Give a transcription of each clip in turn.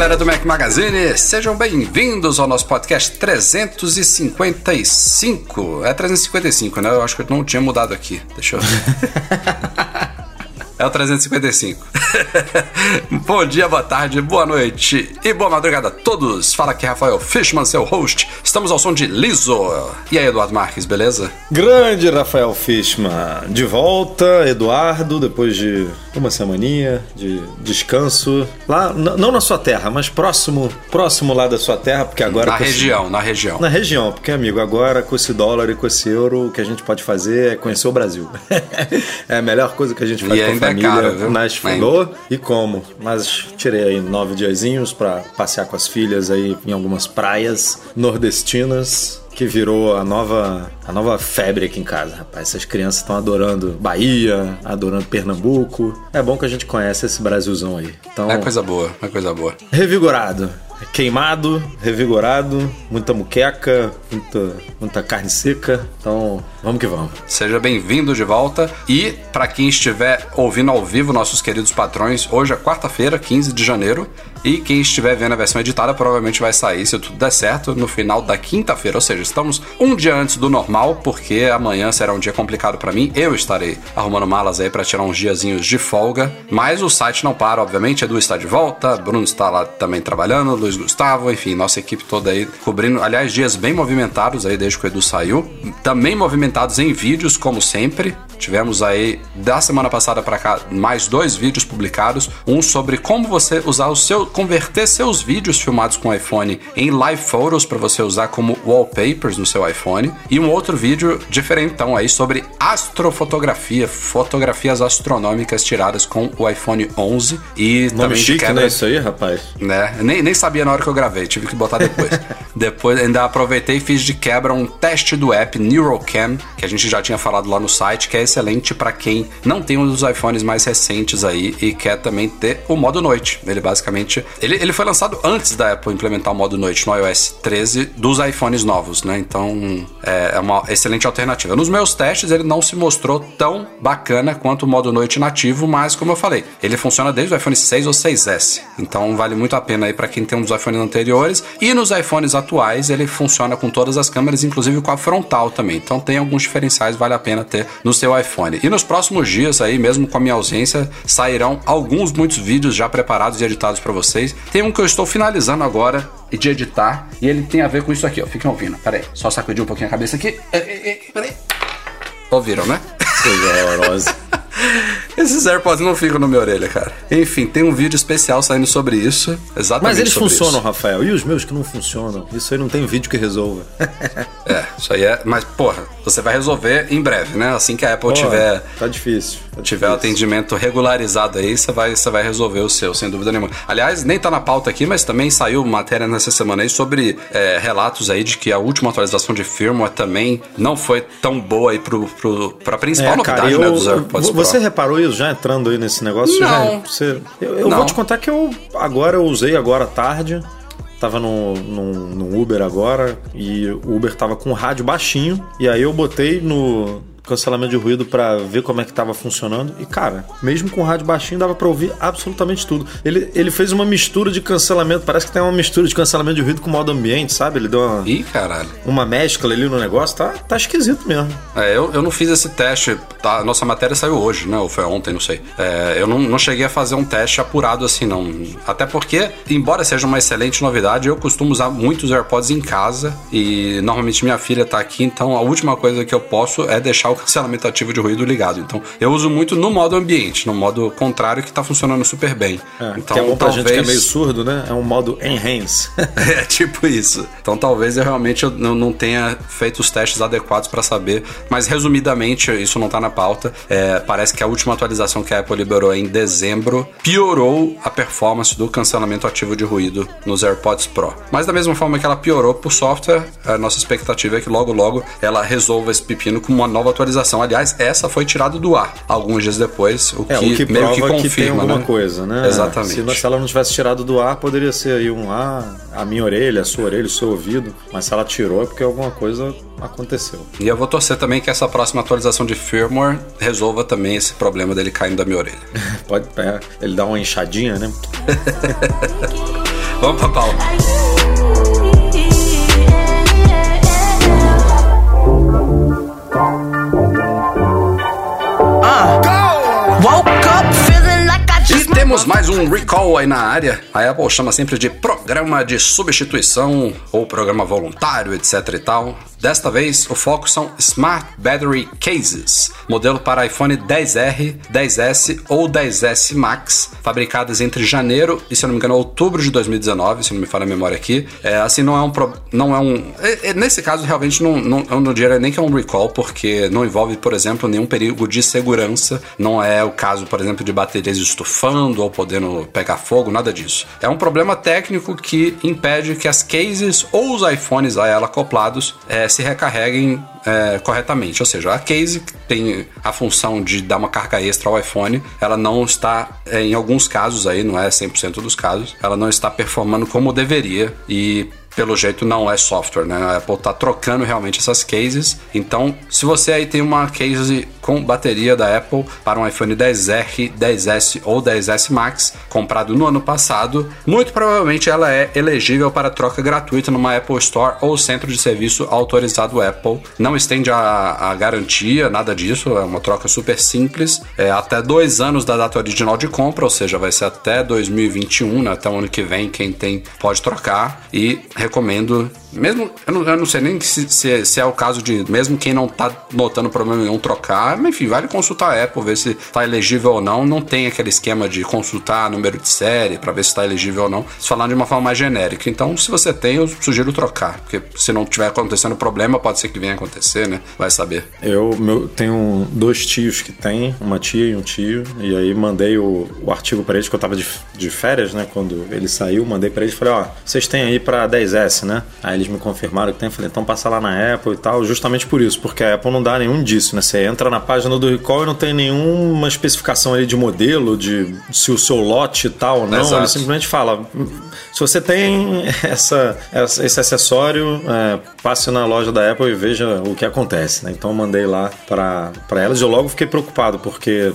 Galera do Mac Magazine, sejam bem-vindos ao nosso podcast 355. É 355, né? Eu acho que eu não tinha mudado aqui. Deixa eu ver. É o 355. Bom dia, boa tarde, boa noite e boa madrugada a todos. Fala aqui Rafael Fishman, seu host. Estamos ao som de Liso. E aí, Eduardo Marques, beleza? Grande Rafael Fishman, de volta, Eduardo, depois de uma semaninha de descanso. Lá, não na sua terra, mas próximo, próximo lá da sua terra, porque agora. Na com região, na região. Na região, porque, amigo, agora com esse dólar e com esse euro, o que a gente pode fazer é conhecer o Brasil. é a melhor coisa que a gente faz E com a é família caro, viu? nas falou e como. Mas tirei aí nove diazinhos pra passear com as filhas aí em algumas praias nordestinas. Que virou a nova, a nova febre aqui em casa, rapaz. Essas crianças estão adorando Bahia, adorando Pernambuco. É bom que a gente conhece esse Brasilzão aí. Então, É coisa boa, é coisa boa. Revigorado. Queimado, revigorado, muita muqueca, muita, muita carne seca. Então, vamos que vamos. Seja bem-vindo de volta. E para quem estiver ouvindo ao vivo, nossos queridos patrões, hoje é quarta-feira, 15 de janeiro. E quem estiver vendo a versão editada provavelmente vai sair, se tudo der certo, no final da quinta-feira. Ou seja, estamos um dia antes do normal, porque amanhã será um dia complicado para mim. Eu estarei arrumando malas aí para tirar uns diazinhos de folga. Mas o site não para, obviamente. Edu está de volta, Bruno está lá também trabalhando, Luiz Gustavo, enfim, nossa equipe toda aí cobrindo. Aliás, dias bem movimentados aí desde que o Edu saiu. Também movimentados em vídeos, como sempre. Tivemos aí da semana passada para cá mais dois vídeos publicados, um sobre como você usar o seu converter seus vídeos filmados com iPhone em live photos para você usar como wallpapers no seu iPhone e um outro vídeo diferentão aí sobre astrofotografia, fotografias astronômicas tiradas com o iPhone 11 e Nome também de chique, né? Isso aí, rapaz. né? Nem, nem sabia na hora que eu gravei, tive que botar depois. depois ainda aproveitei e fiz de quebra um teste do app NeuroCam, que a gente já tinha falado lá no site, que é excelente para quem não tem um dos iPhones mais recentes aí e quer também ter o modo noite. Ele basicamente. Ele, ele foi lançado antes da Apple implementar o modo noite no iOS 13 dos iPhones novos, né? Então é é uma excelente alternativa. Nos meus testes ele não se mostrou tão bacana quanto o modo noite nativo, mas como eu falei, ele funciona desde o iPhone 6 ou 6S. Então vale muito a pena aí para quem tem um dos iPhones anteriores. E nos iPhones atuais ele funciona com todas as câmeras, inclusive com a frontal também. Então tem alguns diferenciais, vale a pena ter no seu iPhone. E nos próximos dias aí, mesmo com a minha ausência, sairão alguns muitos vídeos já preparados e editados para vocês. Tem um que eu estou finalizando agora e de editar, e ele tem a ver com isso aqui, ó. Fiquem ouvindo. Pera aí, só sacudir um pouquinho a cabeça aqui. É, é, é, Pera aí. Ouviram, né? Coisa horrorosa. Esses AirPods não ficam na minha orelha, cara. Enfim, tem um vídeo especial saindo sobre isso. Exatamente Mas eles funcionam, isso. Rafael. E os meus que não funcionam? Isso aí não tem vídeo que resolva. É, isso aí é. Mas, porra, você vai resolver em breve, né? Assim que a Apple Pô, tiver. Tá difícil. tá Tiver o difícil. atendimento regularizado aí, você vai, você vai resolver o seu, sem dúvida nenhuma. Aliás, nem tá na pauta aqui, mas também saiu matéria nessa semana aí sobre é, relatos aí de que a última atualização de firmware também não foi tão boa aí pro, pro, pra principal É, novidade cara, né, eu, dos AirPods Pro. Você reparou isso já entrando aí nesse negócio? Não. Já, você, eu eu Não. vou te contar que eu agora eu usei agora à tarde. Tava no, no, no Uber agora e o Uber tava com o rádio baixinho. E aí eu botei no cancelamento de ruído pra ver como é que tava funcionando. E cara, mesmo com o rádio baixinho dava pra ouvir absolutamente tudo. Ele, ele fez uma mistura de cancelamento, parece que tem uma mistura de cancelamento de ruído com modo ambiente, sabe? Ele deu uma, Ih, caralho. uma mescla ali no negócio, tá, tá esquisito mesmo. É, eu, eu não fiz esse teste, tá? Nossa matéria saiu hoje, né? Ou foi ontem, não sei. É, eu não, não cheguei a fazer um teste apurado assim, não. Até porque, embora seja uma excelente novidade, eu costumo usar muitos AirPods em casa e normalmente minha filha tá aqui, então a última coisa que eu posso é deixar deixar o cancelamento ativo de ruído ligado. Então, eu uso muito no modo ambiente, no modo contrário que tá funcionando super bem. É, então, que é bom pra talvez... gente que é meio surdo, né? É um modo enhance. é tipo isso. Então talvez eu realmente eu não, não tenha feito os testes adequados para saber, mas resumidamente, isso não tá na pauta. É, parece que a última atualização que a Apple liberou em dezembro piorou a performance do cancelamento ativo de ruído nos AirPods Pro. Mas da mesma forma que ela piorou por software, a nossa expectativa é que logo logo ela resolva esse pepino com uma nova atualização. Aliás, essa foi tirada do ar alguns dias depois, o que, É, o que meio que que, confirma, tem alguma né? coisa, né? Exatamente. Se, ela não tivesse tirado do ar, poderia ser aí um ah, a minha orelha, a sua orelha, o seu ouvido. Mas se ela tirou é porque alguma coisa aconteceu. E eu vou torcer também que essa próxima atualização de firmware resolva também esse problema dele caindo da minha orelha. Pode, é, ele dá uma inchadinha, né? Vamos pra pauta. Temos mais um recall aí na área. A Apple chama sempre de programa de substituição ou programa voluntário, etc e tal. Desta vez, o foco são Smart Battery Cases, modelo para iPhone 10R, 10S ou 10S Max, fabricadas entre janeiro e, se não me engano, outubro de 2019, se não me falha a memória aqui. É, assim, não é um... Não é um é- é- nesse caso, realmente, não, não, eu não diria nem que é um recall, porque não envolve, por exemplo, nenhum perigo de segurança. Não é o caso, por exemplo, de baterias estufando ou podendo pegar fogo, nada disso. É um problema técnico que impede que as cases ou os iPhones a ela acoplados eh, se recarreguem eh, corretamente. Ou seja, a case que tem a função de dar uma carga extra ao iPhone, ela não está, eh, em alguns casos aí, não é 100% dos casos, ela não está performando como deveria e pelo jeito não é software, né? A Apple tá trocando realmente essas cases. Então, se você aí tem uma case com bateria da Apple para um iPhone 10R, 10S ou 10S Max, comprado no ano passado, muito provavelmente ela é elegível para troca gratuita numa Apple Store ou centro de serviço autorizado Apple. Não estende a, a garantia, nada disso, é uma troca super simples. É até dois anos da data original de compra, ou seja, vai ser até 2021, né? até o ano que vem, quem tem pode trocar. E recomendo, mesmo, eu não, eu não sei nem se, se, se é o caso de, mesmo quem não tá notando problema nenhum, trocar, mas enfim, vale consultar a Apple, ver se tá elegível ou não. Não tem aquele esquema de consultar número de série para ver se tá elegível ou não. Se falando de uma forma mais genérica. Então, se você tem, eu sugiro trocar, porque se não tiver acontecendo problema, pode ser que venha acontecer, né? Vai saber. Eu meu, tenho dois tios que têm, uma tia e um tio, e aí mandei o, o artigo para eles, que eu tava de, de férias, né? Quando ele saiu, mandei para eles e falei: Ó, vocês têm aí pra 10S, né? Aí eles me confirmaram que tem, eu falei: então passa lá na Apple e tal, justamente por isso, porque a Apple não dá nenhum disso, né? Você entra na página do recall e não tem nenhuma especificação ali de modelo, de se o seu lote e tal ou não. Exato. Ele simplesmente fala: se você tem essa, esse acessório, é, passe na loja da Apple e veja o que acontece, né? Então eu mandei lá pra elas e eu logo fiquei preocupado, porque.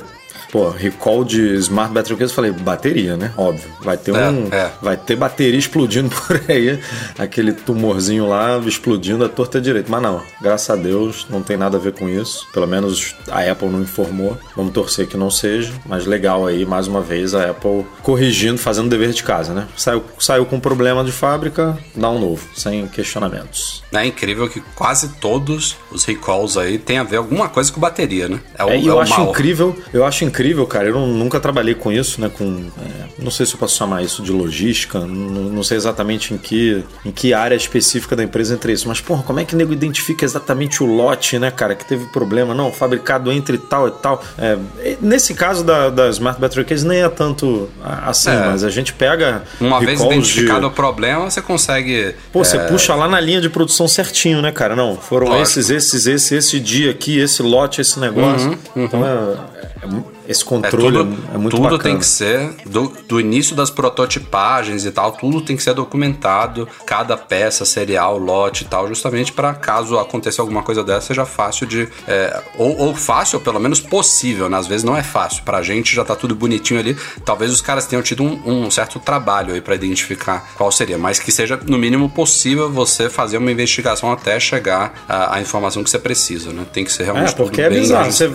Pô, recall de Smart Battery Case, eu falei, bateria, né? Óbvio. Vai ter É, um. é. Vai ter bateria explodindo por aí. Aquele tumorzinho lá explodindo a torta direita. Mas não, graças a Deus, não tem nada a ver com isso. Pelo menos a Apple não informou. Vamos torcer que não seja. Mas legal aí, mais uma vez, a Apple corrigindo, fazendo o dever de casa, né? Saiu, saiu com problema de fábrica, dá um novo, sem questionamentos. É incrível que quase todos os recalls aí tem a ver alguma coisa com bateria, né? É o, É, é eu o acho mal. incrível, eu acho incrível, cara. Eu não- nunca trabalhei com isso, né? Com, é, não sei se eu posso chamar isso de logística, não, não sei exatamente em que, em que área específica da empresa entre isso. Mas, porra, como é que o nego identifica exatamente o lote, né, cara, que teve problema? Não, fabricado entre tal e tal. É, nesse caso da, da Smart Battery Case nem é tanto assim, É. mas a gente pega. Uma vez identificado de- o problema, você consegue. Pô, você é, puxa lá na linha de produção certinho, né, cara? Não, foram Lógico. esses, esses, esse, esse dia aqui, esse lote, esse negócio. Então é, é esse É controle é, tudo, é muito tudo bacana. tem que ser do, do início das prototipagens e tal, tudo tem que ser documentado, cada peça, serial, lote e tal, justamente para caso aconteça alguma coisa dessa seja fácil de é, ou, ou fácil, ou pelo menos possível, né? Às vezes não é fácil. Pra gente já tá tudo bonitinho ali. Talvez os caras tenham tido um, um certo trabalho aí para identificar qual seria, mas que seja no mínimo possível você fazer uma investigação até chegar à, à informação que você precisa, né? Tem que ser realmente É, porque é bizarro. Você-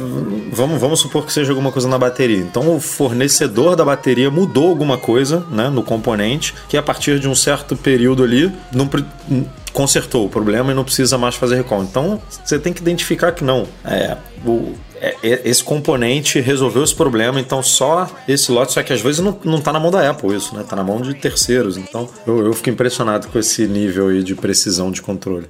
vamos, vamos supor que seja alguma coisa na bateria. Então o fornecedor da bateria mudou alguma coisa né, no componente, que a partir de um certo período ali, não consertou o problema e não precisa mais fazer recall. Então você tem que identificar que não. É, o, é, é, esse componente resolveu esse problema, então só esse lote, só que às vezes não, não tá na mão da Apple isso, né? Tá na mão de terceiros. Então eu, eu fico impressionado com esse nível aí de precisão de controle.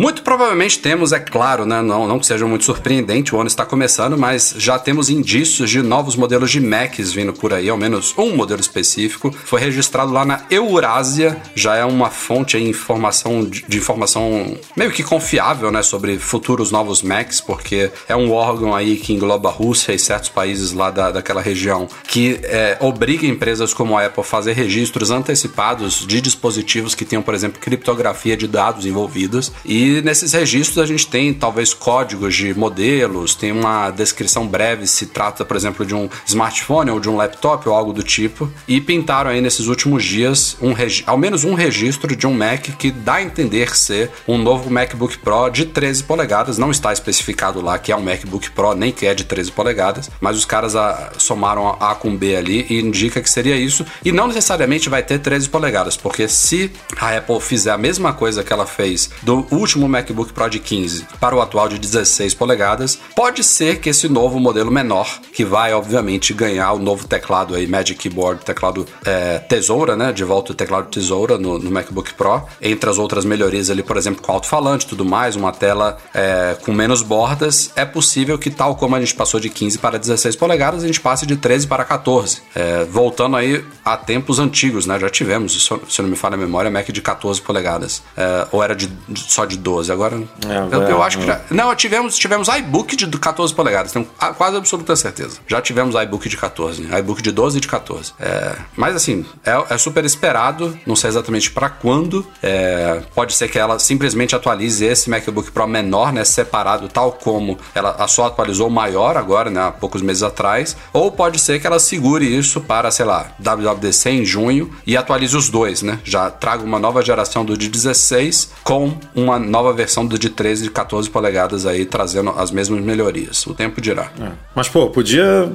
Muito provavelmente temos, é claro, né? Não, não que seja muito surpreendente, o ano está começando, mas já temos indícios de novos modelos de Macs vindo por aí, ao menos um modelo específico. Foi registrado lá na Eurásia, já é uma fonte de informação, de informação meio que confiável, né? Sobre futuros novos Macs, porque é um órgão aí que engloba a Rússia e certos países lá da, daquela região que é, obriga empresas como a Apple a fazer registros antecipados de dispositivos que tenham, por exemplo, criptografia de dados envolvidos. E e nesses registros a gente tem talvez códigos de modelos, tem uma descrição breve se trata, por exemplo, de um smartphone ou de um laptop ou algo do tipo. E pintaram aí nesses últimos dias um ao menos um registro de um Mac que dá a entender ser um novo MacBook Pro de 13 polegadas. Não está especificado lá que é um MacBook Pro, nem que é de 13 polegadas, mas os caras a, somaram A com B ali e indica que seria isso. E não necessariamente vai ter 13 polegadas, porque se a Apple fizer a mesma coisa que ela fez do último último MacBook Pro de 15 para o atual de 16 polegadas, pode ser que esse novo modelo menor, que vai obviamente ganhar o novo teclado aí, Magic Keyboard, teclado é, tesoura, né? De volta o teclado tesoura no, no, MacBook Pro, entre as outras melhorias ali, por exemplo, com alto-falante tudo mais, uma tela é, com menos bordas, é possível que tal como a gente passou de 15 para 16 polegadas, a gente passe de 13 para 14. É, voltando aí a tempos antigos, né? Já tivemos, se não me falha a memória, Mac de 14 polegadas. É, ou era de, só de 12. Agora, é, eu, eu, acho que já. Não, tivemos, tivemos iBook de 14 polegadas, tenho quase absoluta certeza. Já tivemos iBook de 14, né? iBook de 12 e de 14. É, mas assim, é, é, super esperado, não sei exatamente para quando. É, pode ser que ela simplesmente atualize esse MacBook Pro menor, né? Separado, tal como ela só atualizou o maior agora, né? Há poucos meses atrás. Ou pode ser que ela segure isso para, sei lá, WWDC em junho e atualize os dois, né? Já traga uma nova geração do de 16 com uma nova versão do de 13 e 14 polegadas aí, trazendo as mesmas melhorias. O tempo dirá. É. Mas, pô, podia.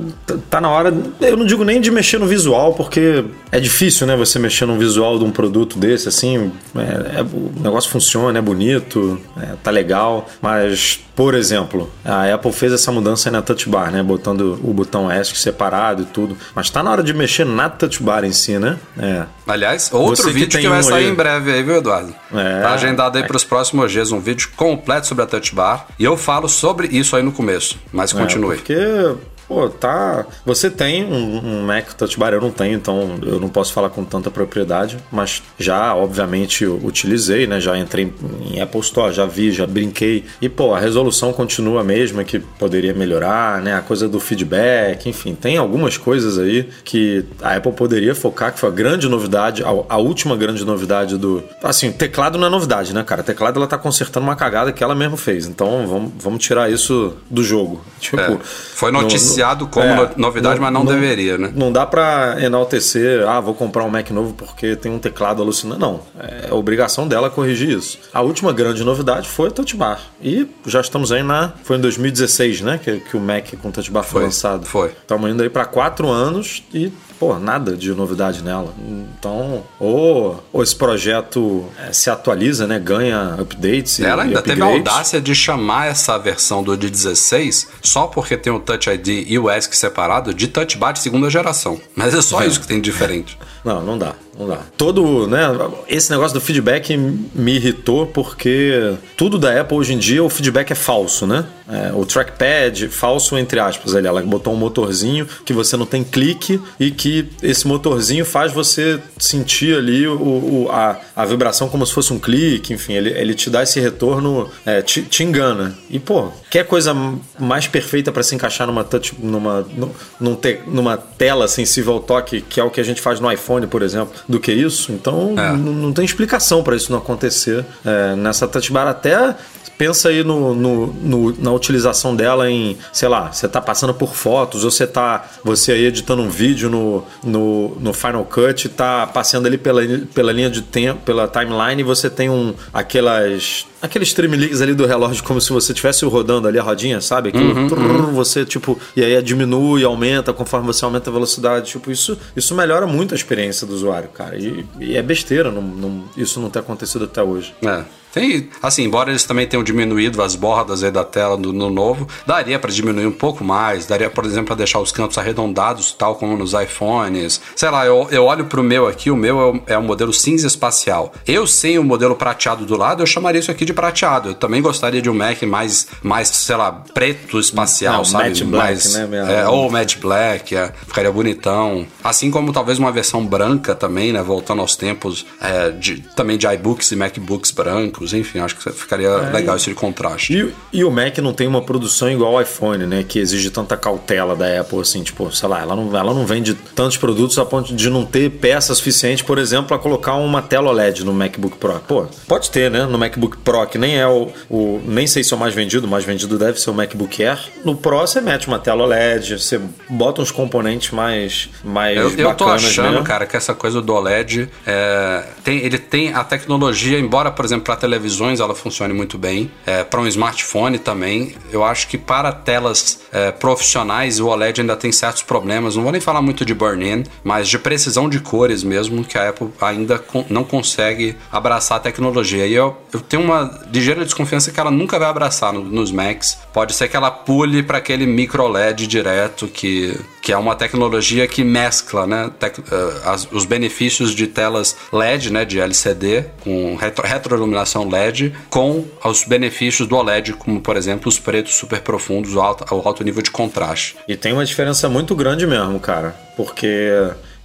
Tá na hora. Eu não digo nem de mexer no visual, porque é difícil, né? Você mexer no visual de um produto desse, assim. É, é, o negócio funciona, é bonito, é, tá legal. Mas, por exemplo, a Apple fez essa mudança aí na Touch Bar, né? Botando o botão ESC separado e tudo. Mas tá na hora de mexer na Touch Bar em si, né? É. Aliás, outro Você vídeo que, que vai um sair aí... em breve aí, viu, Eduardo? É. Tá agendado aí pros próximos dias um vídeo completo sobre a Touch Bar. E eu falo sobre isso aí no começo. Mas é, continue. É, porque Pô, tá. Você tem um, um, Mac Touch Bar, eu não tenho, então eu não posso falar com tanta propriedade, mas já, obviamente, utilizei, né? Já entrei em Apple Store, já vi, já brinquei. E, pô, a resolução continua a mesma, que poderia melhorar, né? A coisa do feedback, enfim, tem algumas coisas aí que a Apple poderia focar, que foi a grande novidade, a, a última grande novidade do. Assim, teclado não é novidade, né, cara? Teclado ela tá consertando uma cagada que ela mesma fez. Então vamos, vamos tirar isso do jogo. Tipo, é, foi noticiado anunciado como é, novidade, não, mas não, não, deveria, né? Não dá para enaltecer, ah, vou comprar um Mac novo porque tem um teclado alucinante. Não, é obrigação dela corrigir isso. A última grande novidade foi o Touch Bar. E já estamos aí na. Foi em 2016, né? Que, que o Mac com Touch Bar foi, foi lançado. Foi. Estamos indo aí para quatro anos e pô, nada de novidade nela. Então, ou, ou esse projeto é, se atualiza, né? Ganha updates. Ela e, ainda e teve a audácia de chamar essa versão do de 16 só porque tem o Touch ID e o ESC separado de Touch Bar de segunda geração. Mas é só é. isso que tem de diferente. Não, não dá, não dá. Todo, né, esse negócio do feedback me irritou porque tudo da Apple hoje em dia o feedback é falso, né? É, o trackpad, falso entre aspas, ali, ela botou um motorzinho que você não tem clique e que esse motorzinho faz você sentir ali o, o a, a vibração como se fosse um clique, enfim, ele, ele te dá esse retorno, é, te, te engana. E, pô, quer coisa mais perfeita para se encaixar numa touch, numa, num te, numa tela sensível ao toque, que é o que a gente faz no iPhone iPhone, por exemplo, do que isso. Então é. não tem explicação para isso não acontecer é, nessa bar. Até pensa aí no, no, no, na utilização dela em, sei lá, você tá passando por fotos, ou você tá você aí editando um vídeo no, no, no Final Cut, tá passando ali pela, pela linha de tempo, pela timeline, e você tem um aquelas aqueles tremeliques ali do relógio, como se você estivesse rodando ali a rodinha, sabe? Aquilo, trrr, você, tipo, e aí diminui, aumenta conforme você aumenta a velocidade. Tipo, isso, isso melhora muito a experiência do usuário, cara. E, e é besteira não, não- isso não ter acontecido até hoje. É. Tem, assim, embora eles também tenham diminuído as bordas aí da tela do, no novo, daria pra diminuir um pouco mais, daria, por exemplo, pra deixar os cantos arredondados, tal como nos iPhones. Sei lá, eu, eu olho pro meu aqui, o meu é o, é o modelo cinza espacial. Eu sem o modelo prateado do lado, eu chamaria isso aqui de prateado. Eu também gostaria de um Mac mais, mais sei lá, preto espacial, Não, sabe? matte black, mais, né, minha- é, ou matte black, é, ficaria bonitão. Assim como talvez uma versão branca também, né? Voltando aos tempos é, de, também de iBooks e MacBooks brancos, enfim, acho que ficaria legal esse contraste. E, e o Mac não tem uma produção igual ao iPhone, né? Que exige tanta cautela da Apple, assim, tipo, sei lá, ela não, ela não vende tantos produtos a ponto de não ter peça suficiente, por exemplo, para colocar uma tela OLED no MacBook Pro. Pô, pode ter, né? No MacBook Pro, que nem é o, o. Nem sei se é o mais vendido, o mais vendido deve ser o MacBook Air. No Pro você mete uma tela OLED, você bota uns componentes mais, mais Eu, eu tô achando, mesmo. cara, que essa coisa do OLED é, tem, ele tem a tecnologia, embora, por exemplo, para televisões ela funcione muito bem, é, para um smartphone também. Eu acho que para telas é, profissionais o OLED ainda tem certos problemas. Não vou nem falar muito de burn-in, mas de precisão de cores mesmo, que a Apple ainda con- não consegue abraçar a tecnologia. E eu, eu tenho uma ligeira desconfiança que ela nunca vai abraçar no- nos Macs. Pode ser que ela pule para aquele micro LED direto, que, que é uma tecnologia que mescla né, tec- eh, as- os benefícios de telas LED, né, de LCD, com retro, retroiluminação LED, com os benefícios do OLED, como por exemplo os pretos super profundos, o alto, o alto nível de contraste. E tem uma diferença muito grande mesmo, cara. Porque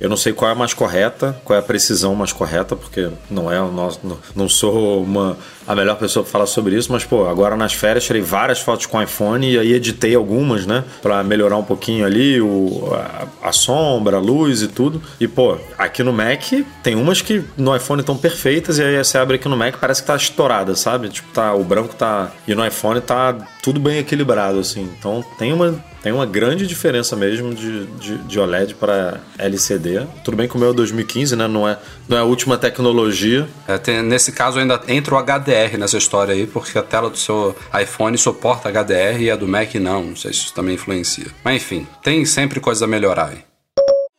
eu não sei qual é a mais correta, qual é a precisão mais correta, porque não é o nosso. Não, não sou uma, a melhor pessoa para falar sobre isso, mas, pô, agora nas férias tirei várias fotos com iPhone e aí editei algumas, né? Pra melhorar um pouquinho ali o, a, a sombra, a luz e tudo. E, pô, aqui no Mac tem umas que no iPhone estão perfeitas e aí você abre aqui no Mac parece que tá estourada, sabe? Tipo, tá, o branco tá. E no iPhone tá tudo bem equilibrado, assim. Então tem uma tem uma grande diferença mesmo de, de, de OLED para LCD. Tudo bem que o meu é 2015, né? Não é, não é última tecnologia. É, tem- nesse caso ainda entra o HDR nessa história aí, porque a tela do seu iPhone suporta HDR e a do Mac não. Não sei se isso também influencia. Mas enfim, tem sempre coisa a melhorar aí.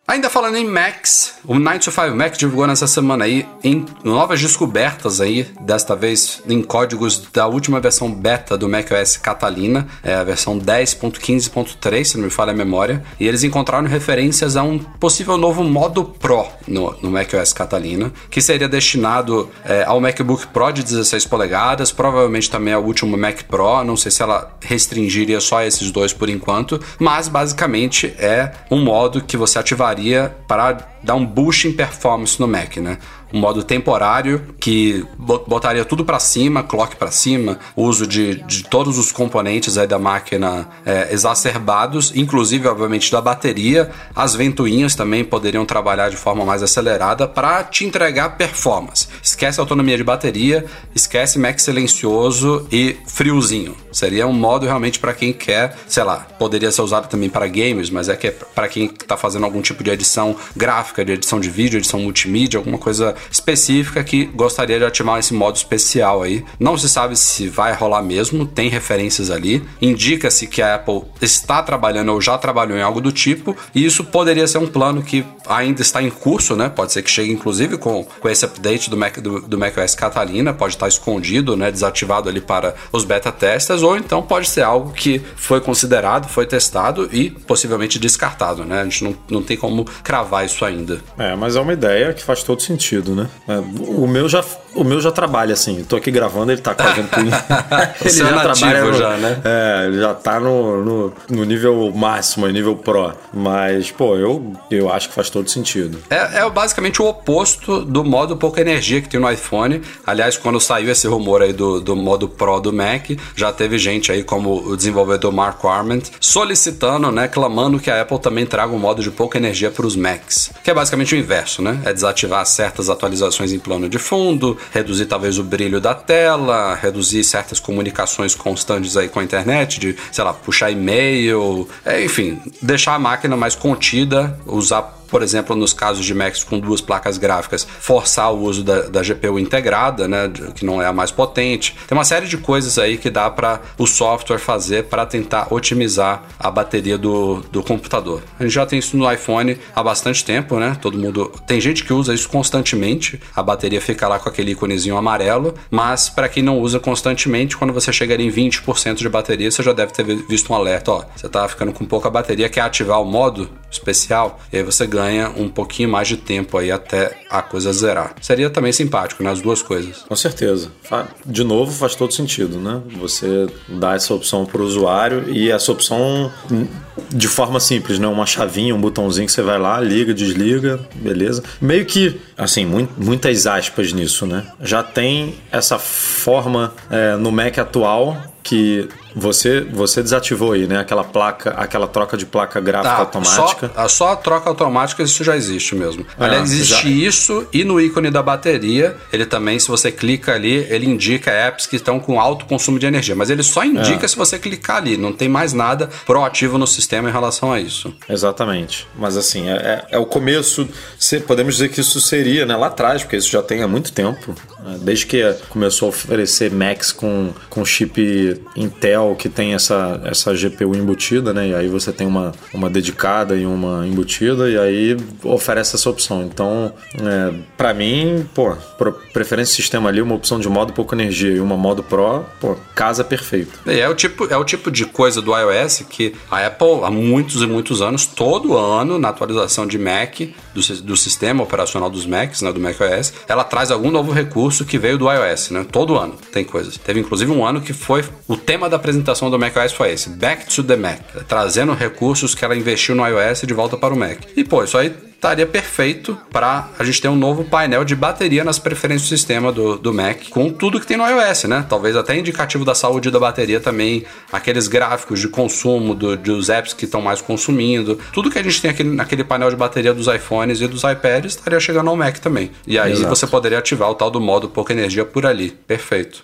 Ainda falando em Macs, o 925 Mac divulgou nessa semana aí em novas descobertas aí, desta vez em códigos da última versão beta do macOS Catalina, é a versão 10.15.3, se não me falha a memória, e eles encontraram referências a um possível novo modo Pro no, no macOS Catalina, que seria destinado é, ao MacBook Pro de 16 polegadas, provavelmente também ao último Mac Pro, não sei se ela restringiria só esses dois por enquanto, mas basicamente é um modo que você ativaria para dar um boost em performance no Mac, né? Um modo temporário que bo- botaria tudo para cima, clock para cima, uso de, de todos os componentes aí da máquina é, exacerbados, inclusive, obviamente, da bateria. As ventoinhas também poderiam trabalhar de forma mais acelerada para te entregar performance. Esquece autonomia de bateria, esquece Mac silencioso e friozinho. Seria um modo realmente para quem quer, sei lá, poderia ser usado também para games, mas é que é para quem está fazendo algum tipo de edição gráfica, de edição de vídeo, edição multimídia, alguma coisa específica que gostaria de ativar esse modo especial aí. Não se sabe se vai rolar mesmo, tem referências ali. Indica-se que a Apple está trabalhando ou já trabalhou em algo do tipo, e isso poderia ser um plano que ainda está em curso, né? Pode ser que chegue inclusive com, com esse update do, Mac, do, do macOS Catalina, pode estar escondido, né? Desativado ali para os beta testers, ou então pode ser algo que foi considerado, foi testado e possivelmente descartado, né? A gente não, não tem como cravar isso ainda. É, mas é uma ideia que faz todo sentido, né? É, o, meu já, o meu já trabalha assim. Eu tô aqui gravando, ele tá com a ventoinha. ele seu é nativo no, já, né? É, ele já tá no, no, no nível máximo, nível pro. Mas, pô, eu, eu acho que faz todo sentido. É, é basicamente o oposto do modo pouca energia que tem no iPhone. Aliás, quando saiu esse rumor aí do, do modo Pro do Mac, já teve gente aí como o desenvolvedor Mark Arment solicitando, né, clamando que a Apple também traga um modo de pouca energia para os Macs, que é basicamente o inverso, né? É desativar certas atualizações em plano de fundo, reduzir talvez o brilho da tela, reduzir certas comunicações constantes aí com a internet, de, sei lá, puxar e-mail, é, enfim, deixar a máquina mais contida, usar por exemplo, nos casos de Macs com duas placas gráficas, forçar o uso da, da GPU integrada, né, que não é a mais potente. Tem uma série de coisas aí que dá para o software fazer para tentar otimizar a bateria do, do computador. A gente já tem isso no iPhone há bastante tempo, né? Todo mundo tem gente que usa isso constantemente. A bateria fica lá com aquele íconezinho amarelo, mas para quem não usa constantemente, quando você chegar em 20% de bateria, você já deve ter visto um alerta, ó, você tá ficando com pouca bateria, quer ativar o modo especial, e aí você ganha um pouquinho mais de tempo aí até a coisa zerar. Seria também simpático, né? As duas coisas. Com certeza. De novo, faz todo sentido, né? Você dá essa opção para o usuário e essa opção de forma simples, né? Uma chavinha, um botãozinho que você vai lá, liga, desliga, beleza. Meio que, assim, muitas aspas nisso, né? Já tem essa forma é, no Mac atual que você, você desativou aí, né? Aquela placa, aquela troca de placa gráfica tá, automática. Só, só a troca automática, isso já existe mesmo. Ah, Aliás, existe já... isso e no ícone da bateria, ele também, se você clica ali, ele indica apps que estão com alto consumo de energia. Mas ele só indica é. se você clicar ali. Não tem mais nada proativo no sistema em relação a isso. Exatamente. Mas assim, é, é, é o começo. Podemos dizer que isso seria, né? Lá atrás, porque isso já tem há muito tempo. Né, desde que começou a oferecer Macs com, com chip Intel que tem essa, essa GPU embutida, né? E aí você tem uma, uma dedicada e uma embutida, e aí oferece essa opção. Então, é, para mim, pô, preferência sistema ali, uma opção de modo pouca energia e uma modo Pro, pô, casa perfeito. É, é, o tipo, é o tipo de coisa do iOS que a Apple, há muitos e muitos anos, todo ano, na atualização de Mac, do, do sistema operacional dos Macs, né, do macOS, ela traz algum novo recurso que veio do iOS, né? Todo ano tem coisas. Teve inclusive um ano que foi o tema da apresentação do macOS foi esse, Back to the Mac, trazendo recursos que ela investiu no iOS de volta para o Mac. E pô, isso aí estaria perfeito para a gente ter um novo painel de bateria nas preferências do sistema do, do Mac, com tudo que tem no iOS, né? Talvez até indicativo da saúde da bateria também, aqueles gráficos de consumo do, dos apps que estão mais consumindo, tudo que a gente tem aqui naquele painel de bateria dos iPhones e dos iPads estaria chegando ao Mac também. E aí Exato. você poderia ativar o tal do modo pouca energia por ali. Perfeito.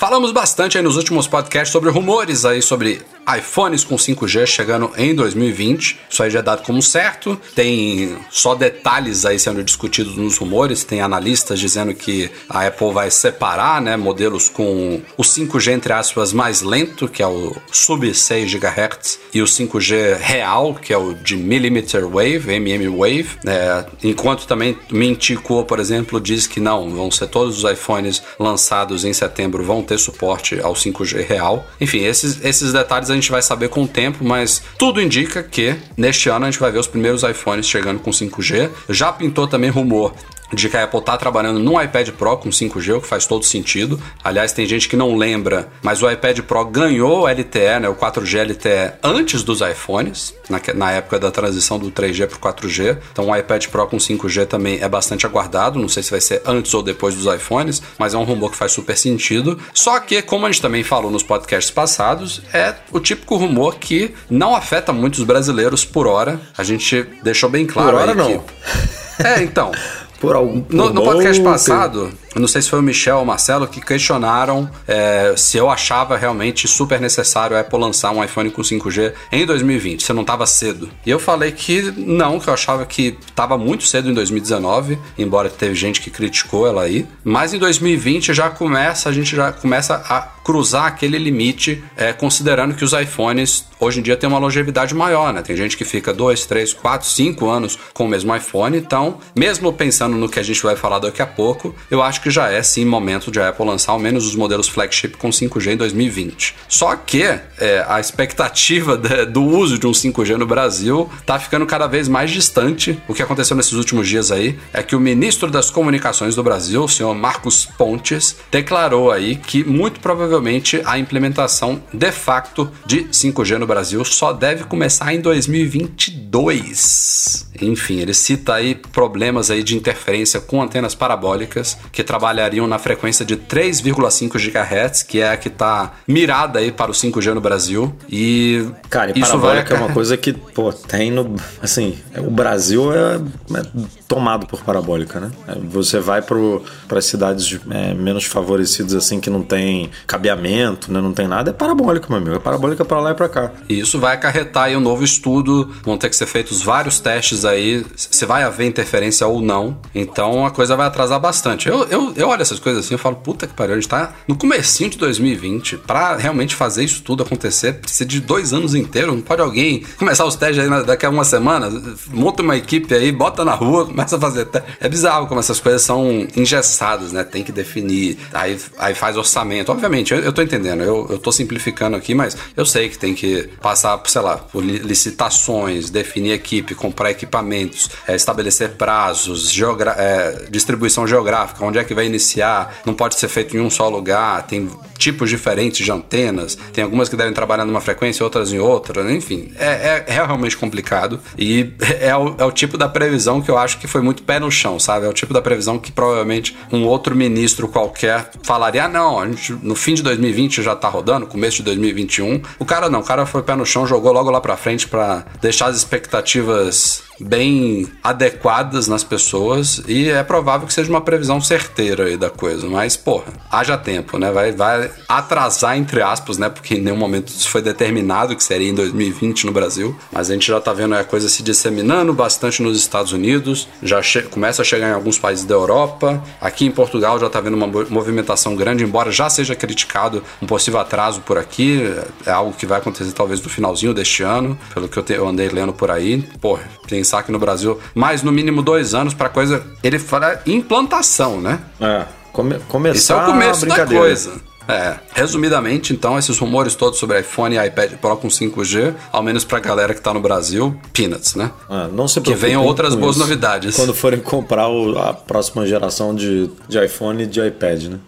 Falamos bastante aí nos últimos podcasts sobre rumores aí sobre iPhones com 5G chegando em 2020. Isso aí já é dado como certo. Tem só detalhes aí sendo discutidos nos rumores. Tem analistas dizendo que a Apple vai separar, né, modelos com o 5G entre aspas mais lento, que é o sub 6 GHz, e o 5G real, que é o de millimeter wave, mm wave. É, enquanto também Mintico, por exemplo, diz que não, vão ser todos os iPhones lançados em setembro vão ter suporte ao 5G real. Enfim, esses, esses detalhes a gente vai saber com o tempo, mas tudo indica que neste ano a gente vai ver os primeiros iPhones chegando com 5G. Já pintou também rumor de que a Apple está trabalhando num iPad Pro com 5G, o que faz todo sentido. Aliás, tem gente que não lembra, mas o iPad Pro ganhou o LTE, né, o 4G LTE, antes dos iPhones, na, na época da transição do 3G para o 4G. Então, o iPad Pro com 5G também é bastante aguardado. Não sei se vai ser antes ou depois dos iPhones, mas é um rumor que faz super sentido. Só que, como a gente também falou nos podcasts passados, é o típico rumor que não afeta muitos brasileiros por hora. A gente deixou bem claro. Por hora, não. Que... É, então. Por algum. Por no, no podcast passado, não sei se foi o Michel ou o Marcelo que questionaram é, se eu achava realmente super necessário a Apple lançar um iPhone com 5G em 2020, se não estava cedo. E eu falei que não, que eu achava que estava muito cedo em 2019, embora teve gente que criticou ela aí. Mas em 2020 já começa, a gente já começa a cruzar aquele limite, é, considerando que os iPhones hoje em dia têm uma longevidade maior, né? Tem gente que fica 2, 3, 4, 5 anos com o mesmo iPhone, então, mesmo pensando no que a gente vai falar daqui a pouco, eu acho acho que já é sim momento de a Apple lançar ao menos os modelos flagship com 5G em 2020. Só que é, a expectativa de, do uso de um 5G no Brasil está ficando cada vez mais distante. O que aconteceu nesses últimos dias aí é que o ministro das Comunicações do Brasil, o senhor Marcos Pontes, declarou aí que muito provavelmente a implementação de facto de 5G no Brasil só deve começar em 2022. Enfim, ele cita aí problemas aí de interferência com antenas parabólicas que trabalhariam na frequência de 3,5 GHz, que é a que está mirada aí para o 5G no Brasil. E Cara, e isso vai é uma coisa que, pô, tem no. Assim, o Brasil é, é tomado por parabólica, né? É, Você vai para cidades é, menos favorecidas, assim, que não tem cabeamento, né? Não tem nada, é parabólica, meu amigo. É parabólica para lá e para cá. E isso vai acarretar aí um novo estudo, vão ter que ser feitos vários testes aí, se vai haver interferência ou não. Então a coisa vai atrasar bastante. Eu, eu, eu olho essas coisas assim, eu falo, puta que pariu, a gente tá no comecinho de 2020. Pra realmente fazer isso tudo acontecer, precisa de dois anos inteiros. Não pode alguém começar os testes aí daqui a uma semana, monta uma equipe aí, bota na rua, começa a fazer. É bizarro como essas coisas são engessadas, né? Tem que definir, aí, aí faz orçamento. Obviamente, eu, eu tô entendendo, eu, eu tô simplificando aqui, mas eu sei que tem que passar, por, sei lá, por li- licitações, definir equipe, comprar equipamentos, é, estabelecer prazos, geogra- é, distribuição geográfica, onde é que vai iniciar, não pode ser feito em um só lugar, tem tipos diferentes de antenas, tem algumas que devem trabalhar numa frequência, outras em outra, enfim, é, é- é realmente complicado e é o, é o tipo da previsão que eu acho que foi muito pé no chão, sabe? É o tipo da previsão que provavelmente um outro ministro qualquer falaria: ah, não, a gente, no fim de 2020 já tá rodando, começo de 2021. O cara não, o cara foi pé no chão, jogou logo lá pra frente pra deixar as expectativas bem adequadas nas pessoas e é provável que seja uma previsão certeira aí da coisa, mas porra, haja tempo, né? Vai, vai atrasar entre aspas, né? Porque em nenhum momento isso foi determinado que seria em 2020 no Brasil, mas a gente já tá vendo a coisa se disseminando bastante nos Estados Unidos, já começa a chegar em alguns países da Europa, aqui em Portugal já tá vendo uma mo- movimentação grande, embora já seja criticado um possível atraso por aqui, é algo que vai acontecer talvez no finalzinho deste ano, pelo que eu, te- eu andei lendo por aí, porra, pensar que no Brasil mais no mínimo dois anos pra coisa, ele fala implantação, né? É. Come, começar Esse é o começo da coisa. É, resumidamente, então, esses rumores todos sobre iPhone e iPad Pro com 5G, ao menos pra galera que tá no Brasil, peanuts, né? Ah, não se Que venham outras boas isso. novidades. Quando forem comprar o- a próxima geração de, de iPhone e de iPad, né?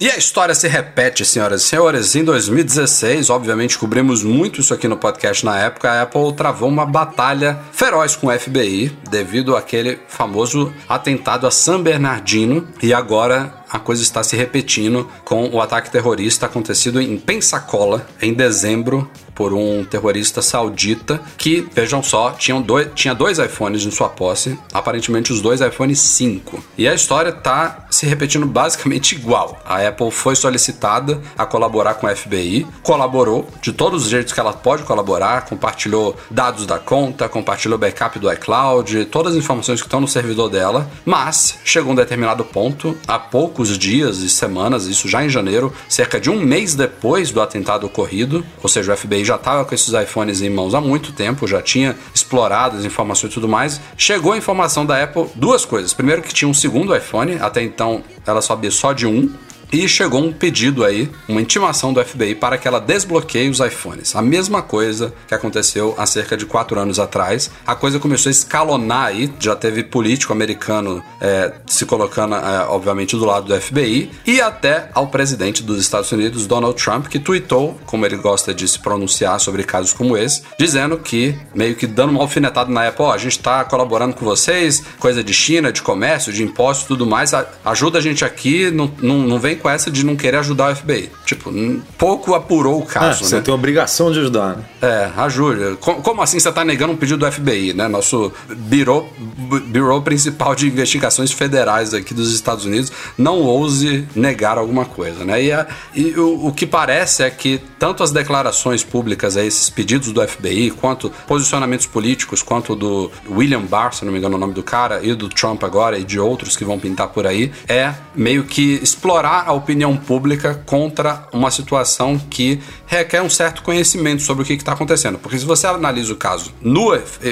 E a história se repete, senhoras e senhores. Em 2016, obviamente, cobrimos muito isso aqui no podcast na época. A Apple travou uma batalha feroz com o FBI devido àquele famoso atentado a San Bernardino. E agora a coisa está se repetindo com o ataque terrorista acontecido em Pensacola em dezembro por um terrorista saudita que, vejam só, tinham dois, tinha dois iPhones em sua posse, aparentemente os dois iPhones 5. E a história tá se repetindo basicamente igual. A Apple foi solicitada a colaborar com o FBI, colaborou de todos os jeitos que ela pode colaborar, compartilhou dados da conta, compartilhou backup do iCloud, todas as informações que estão no servidor dela, mas chegou um determinado ponto, há poucos dias e semanas, isso já em janeiro, cerca de um mês depois do atentado ocorrido, ou seja, o FBI já estava com esses iPhones em mãos há muito tempo, já tinha explorado as informações e tudo mais. Chegou a informação da Apple, duas coisas. Primeiro, que tinha um segundo iPhone, até então ela sabia só de um. E chegou um pedido aí, uma intimação do FBI para que ela desbloqueie os iPhones. A mesma coisa que aconteceu há cerca de quatro anos atrás. A coisa começou a escalonar aí, já teve político americano é, se colocando, é, obviamente, do lado do FBI, e até ao presidente dos Estados Unidos, Donald Trump, que tweetou, como ele gosta de se pronunciar sobre casos como esse, dizendo que, meio que dando uma alfinetada na Apple, ó, a gente está colaborando com vocês, coisa de China, de comércio, de impostos tudo mais, ajuda a gente aqui, não, não, não vem com essa de não querer ajudar o FBI. Tipo, pouco apurou o Ah, caso, você né? tem obrigação de ajudar, né? É, ajuda. Co- Como assim você tá negando um pedido do FBI, né? Nosso bureau, bu- bureau principal de investigações federais aqui dos Estados Unidos não ouse negar alguma coisa, né? E, a- e o, o que parece é que tanto as declarações públicas a esses pedidos do FBI, quanto posicionamentos políticos, quanto do William Barr, se não me engano é o nome do cara, e do Trump agora, e de outros que vão pintar por aí, é meio que explorar a opinião pública contra uma situação que requer um certo conhecimento sobre o que está acontecendo. Porque se você analisa o caso nu,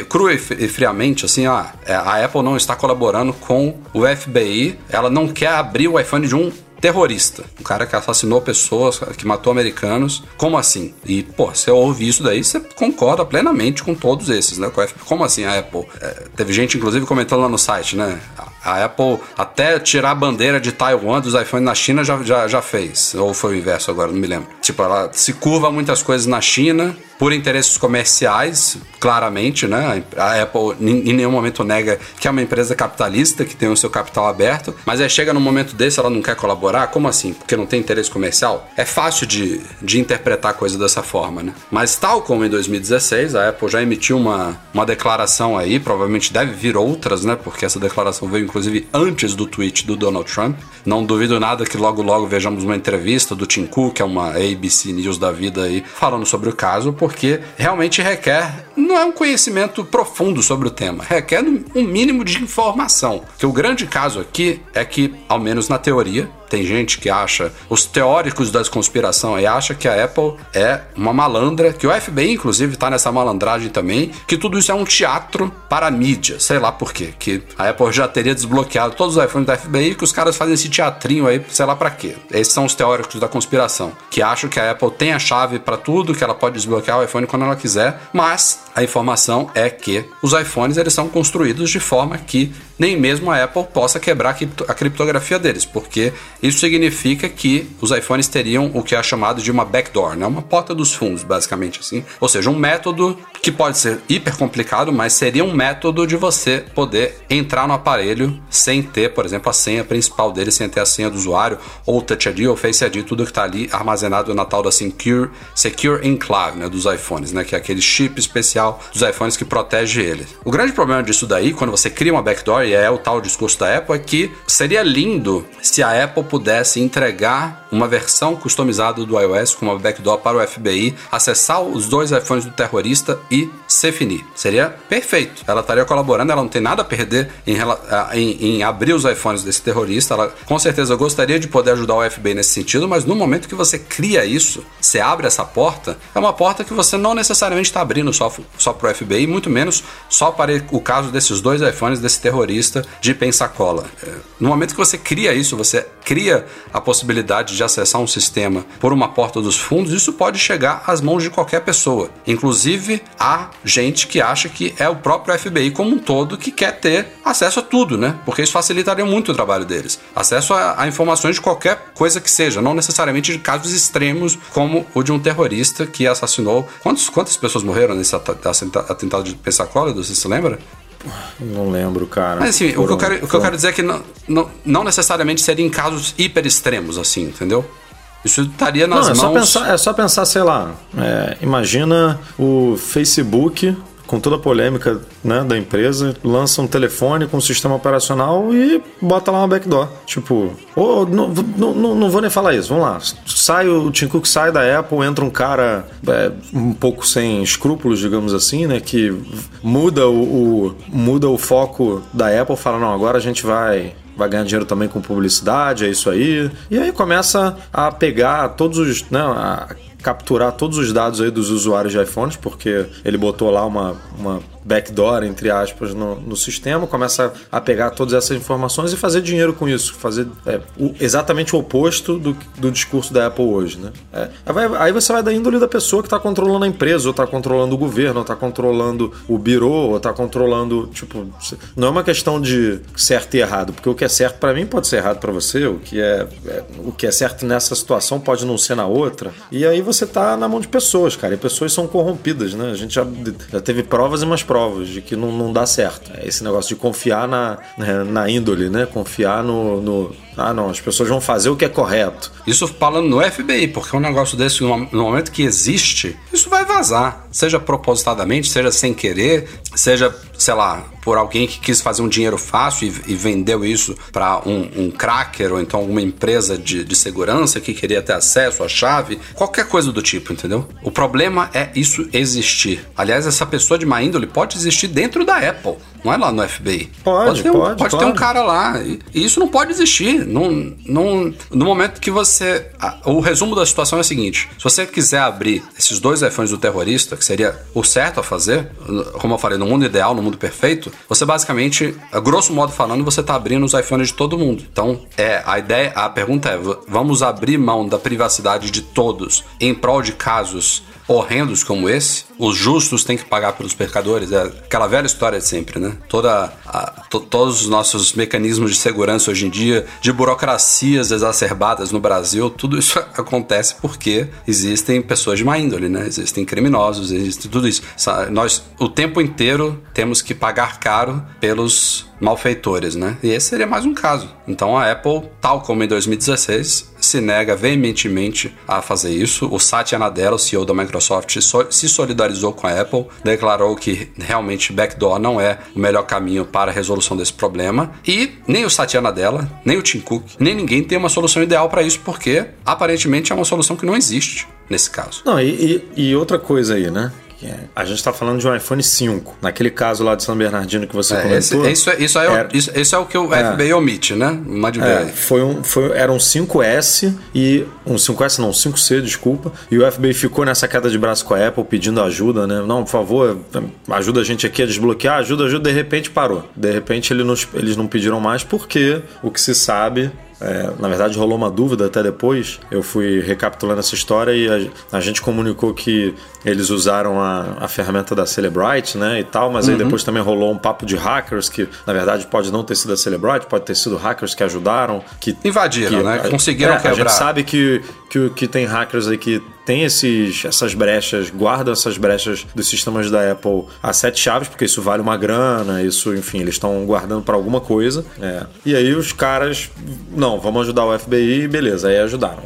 cru e friamente, assim, ah, a Apple não está colaborando com o FBI, ela não quer abrir o iPhone de um terrorista, um cara que assassinou pessoas, que matou americanos, como assim? E, pô, você ouve isso daí, você concorda plenamente com todos esses, né? Como assim a Apple? É, teve gente, inclusive, comentando lá no site, né? A Apple, até tirar a bandeira de Taiwan dos iPhones na China, já, já, já fez. Ou foi o inverso agora, não me lembro. Tipo, ela se curva muitas coisas na China por interesses comerciais, claramente, né? A Apple em nenhum momento nega que é uma empresa capitalista, que tem o seu capital aberto, mas aí chega num momento desse, ela não quer colaborar? Como assim? Porque não tem interesse comercial? É fácil de, de interpretar a coisa dessa forma, né? Mas tal como em 2016, a Apple já emitiu uma, uma declaração aí, provavelmente deve vir outras, né? Porque essa declaração veio inclusive antes do tweet do Donald Trump. Não duvido nada que logo logo vejamos uma entrevista do Tim Cook, que é uma ABC News da vida aí, falando sobre o caso, porque realmente requer, não é um conhecimento profundo sobre o tema, requer um mínimo de informação. Que o grande caso aqui é que, ao menos na teoria, tem gente que acha, os teóricos da conspiração aí acha que a Apple é uma malandra, que o FBI inclusive tá nessa malandragem também, que tudo isso é um teatro para a mídia, sei lá por quê, que a Apple já teria desbloqueado todos os iPhones da FBI que os caras fazem esse teatrinho aí, sei lá para quê. Esses são os teóricos da conspiração, que acham que a Apple tem a chave para tudo, que ela pode desbloquear o iPhone quando ela quiser, mas a informação é que os iPhones eles são construídos de forma que nem mesmo a Apple possa quebrar a criptografia deles, porque isso significa que os iPhones teriam o que é chamado de uma backdoor, né? uma porta dos fundos, basicamente assim. Ou seja, um método que pode ser hiper complicado, mas seria um método de você poder entrar no aparelho sem ter, por exemplo, a senha principal dele, sem ter a senha do usuário, ou Touch ID ou Face ID, tudo que está ali armazenado na tal da Secure, Secure Enclave né, dos iPhones, né, que é aquele chip especial dos iPhones que protege ele. O grande problema disso daí, quando você cria uma backdoor, e é o tal discurso da Apple, é que seria lindo se a Apple pudesse entregar uma versão customizada do iOS com uma backdoor para o FBI, acessar os dois iPhones do terrorista e se finir. Seria perfeito. Ela estaria colaborando, ela não tem nada a perder em, em, em, abrir os iPhones desse terrorista. Ela com certeza gostaria de poder ajudar o FBI nesse sentido, mas no momento que você cria isso, você abre essa porta, é uma porta que você não necessariamente está abrindo só, só para o FBI, muito menos só para o caso desses dois iPhones desse terrorista de Pensacola. É, no momento que você cria isso, você cria a possibilidade de acessar um sistema por uma porta dos fundos, isso pode chegar às mãos de qualquer pessoa. Inclusive, há gente que acha que é o próprio FBI como um todo que quer ter acesso a tudo, né? Porque isso facilitaria muito o trabalho deles. Acesso a, a informações de qualquer coisa que seja, não necessariamente de casos extremos como o de um terrorista que assassinou. Quantos, quantas pessoas morreram nesse atentado de Pensacola? Você se lembra? Não lembro, cara. Mas assim, foram, o, que eu quero, foram... o que eu quero dizer é que não, não, não necessariamente seria em casos hiper extremos, assim, entendeu? Isso estaria nas não, é mãos. Só pensar, é só pensar, sei lá. É, imagina o Facebook com toda a polêmica né, da empresa, lança um telefone com um sistema operacional e bota lá uma backdoor. Tipo, ou não, não, não vou nem falar isso, vamos lá. Sai o Tim Cook sai da Apple, entra um cara é, um pouco sem escrúpulos, digamos assim, né? Que muda o, o, muda o foco da Apple, fala, não, agora a gente vai vai ganhar dinheiro também com publicidade, é isso aí. E aí começa a pegar todos os. Né, a capturar todos os dados aí dos usuários de iPhones, porque ele botou lá uma, uma backdoor, entre aspas, no, no sistema, começa a pegar todas essas informações e fazer dinheiro com isso, fazer é, o, exatamente o oposto do, do discurso da Apple hoje, né? É, aí você vai da índole da pessoa que está controlando a empresa, ou está controlando o governo, ou está controlando o birô, ou está controlando, tipo, não é uma questão de certo e errado, porque o que é certo para mim pode ser errado para você, o que é, é, o que é certo nessa situação pode não ser na outra, e aí você tá na mão de pessoas, cara, e pessoas são corrompidas, né? A gente já, já teve provas e mais provas provas de que não, não dá certo. É esse negócio de confiar na, né, na índole, né? Confiar no, no, Ah, não, as pessoas vão fazer o que é correto. Isso falando no FBI, porque um negócio desse, no momento que existe, isso vai vazar. Seja propositadamente, seja sem querer, seja, sei lá, por alguém que quis fazer um dinheiro fácil e, e vendeu isso para um, um, cracker ou então alguma empresa de, de segurança que queria ter acesso à chave, qualquer coisa do tipo, entendeu? O problema é isso existir. Aliás, essa pessoa de má índole pode existir dentro da Apple. Não é lá no FBI. Pode, pode ter um, pode, pode, ter um cara lá. E, e, isso não pode existir. Não, não, no momento que você. A, o resumo da situação é o seguinte: se você quiser abrir esses dois iPhones do terrorista, que seria o certo a fazer, como eu falei, no mundo ideal, no mundo perfeito, você basicamente, a grosso modo falando, você está abrindo os iPhones de todo mundo. Então, é, a ideia, a pergunta é: vamos abrir mão da privacidade de todos em prol de casos horrendos como esse, os justos têm que pagar pelos pecadores. É aquela velha história de sempre, né? Toda a, to- todos os nossos mecanismos de segurança hoje em dia, de burocracias exacerbadas no Brasil, tudo isso acontece porque existem pessoas de má índole, né? Existem criminosos, existe tudo isso. Nós, o tempo inteiro, temos que pagar caro pelos malfeitores, né? E esse seria mais um caso. Então a Apple, tal como em 2016, se nega veementemente a fazer isso. O Satya Nadella, o CEO da Microsoft, so- se solidarizou com a Apple, declarou que realmente backdoor não é o melhor caminho para a resolução desse problema. E nem o Satya Nadella, nem o Tim Cook, nem ninguém tem uma solução ideal para isso, porque aparentemente é uma solução que não existe nesse caso. Não, e, e- e outra coisa aí, né? É- A gente tá falando de um iPhone 5. Naquele caso lá de São Bernardino que você É, esse, comentou. isso, é- isso, é, o- era- isso, isso é o que o É. FBI omite, né? Uma É, foi um, foi, era um 5S e. Um 5S não, um 5C, desculpa. E o FBI ficou nessa queda de braço com a Apple pedindo ajuda, né? Não, por favor, ajuda a gente aqui a desbloquear, ajuda, ajuda. De repente parou. De repente ele nos- eles não pediram mais porque o que se sabe. É, na verdade, rolou uma dúvida até depois. Eu fui recapitulando essa história e a, a gente comunicou que eles usaram a, a ferramenta da Celebrite, né? E tal, mas aí depois também rolou um papo de hackers que, na verdade, pode não ter sido a Celebrite, pode ter sido hackers que ajudaram, que Invadiram, né? a- Conseguiram é, A quebrar. gente sabe que, que, que tem hackers aí que tem esses, essas brechas, guardam essas brechas dos sistemas da Apple a sete chaves, porque isso vale uma grana, isso, enfim, eles estão guardando para alguma coisa. é. E aí os caras, não, vamos ajudar o FBI, beleza, aí ajudaram.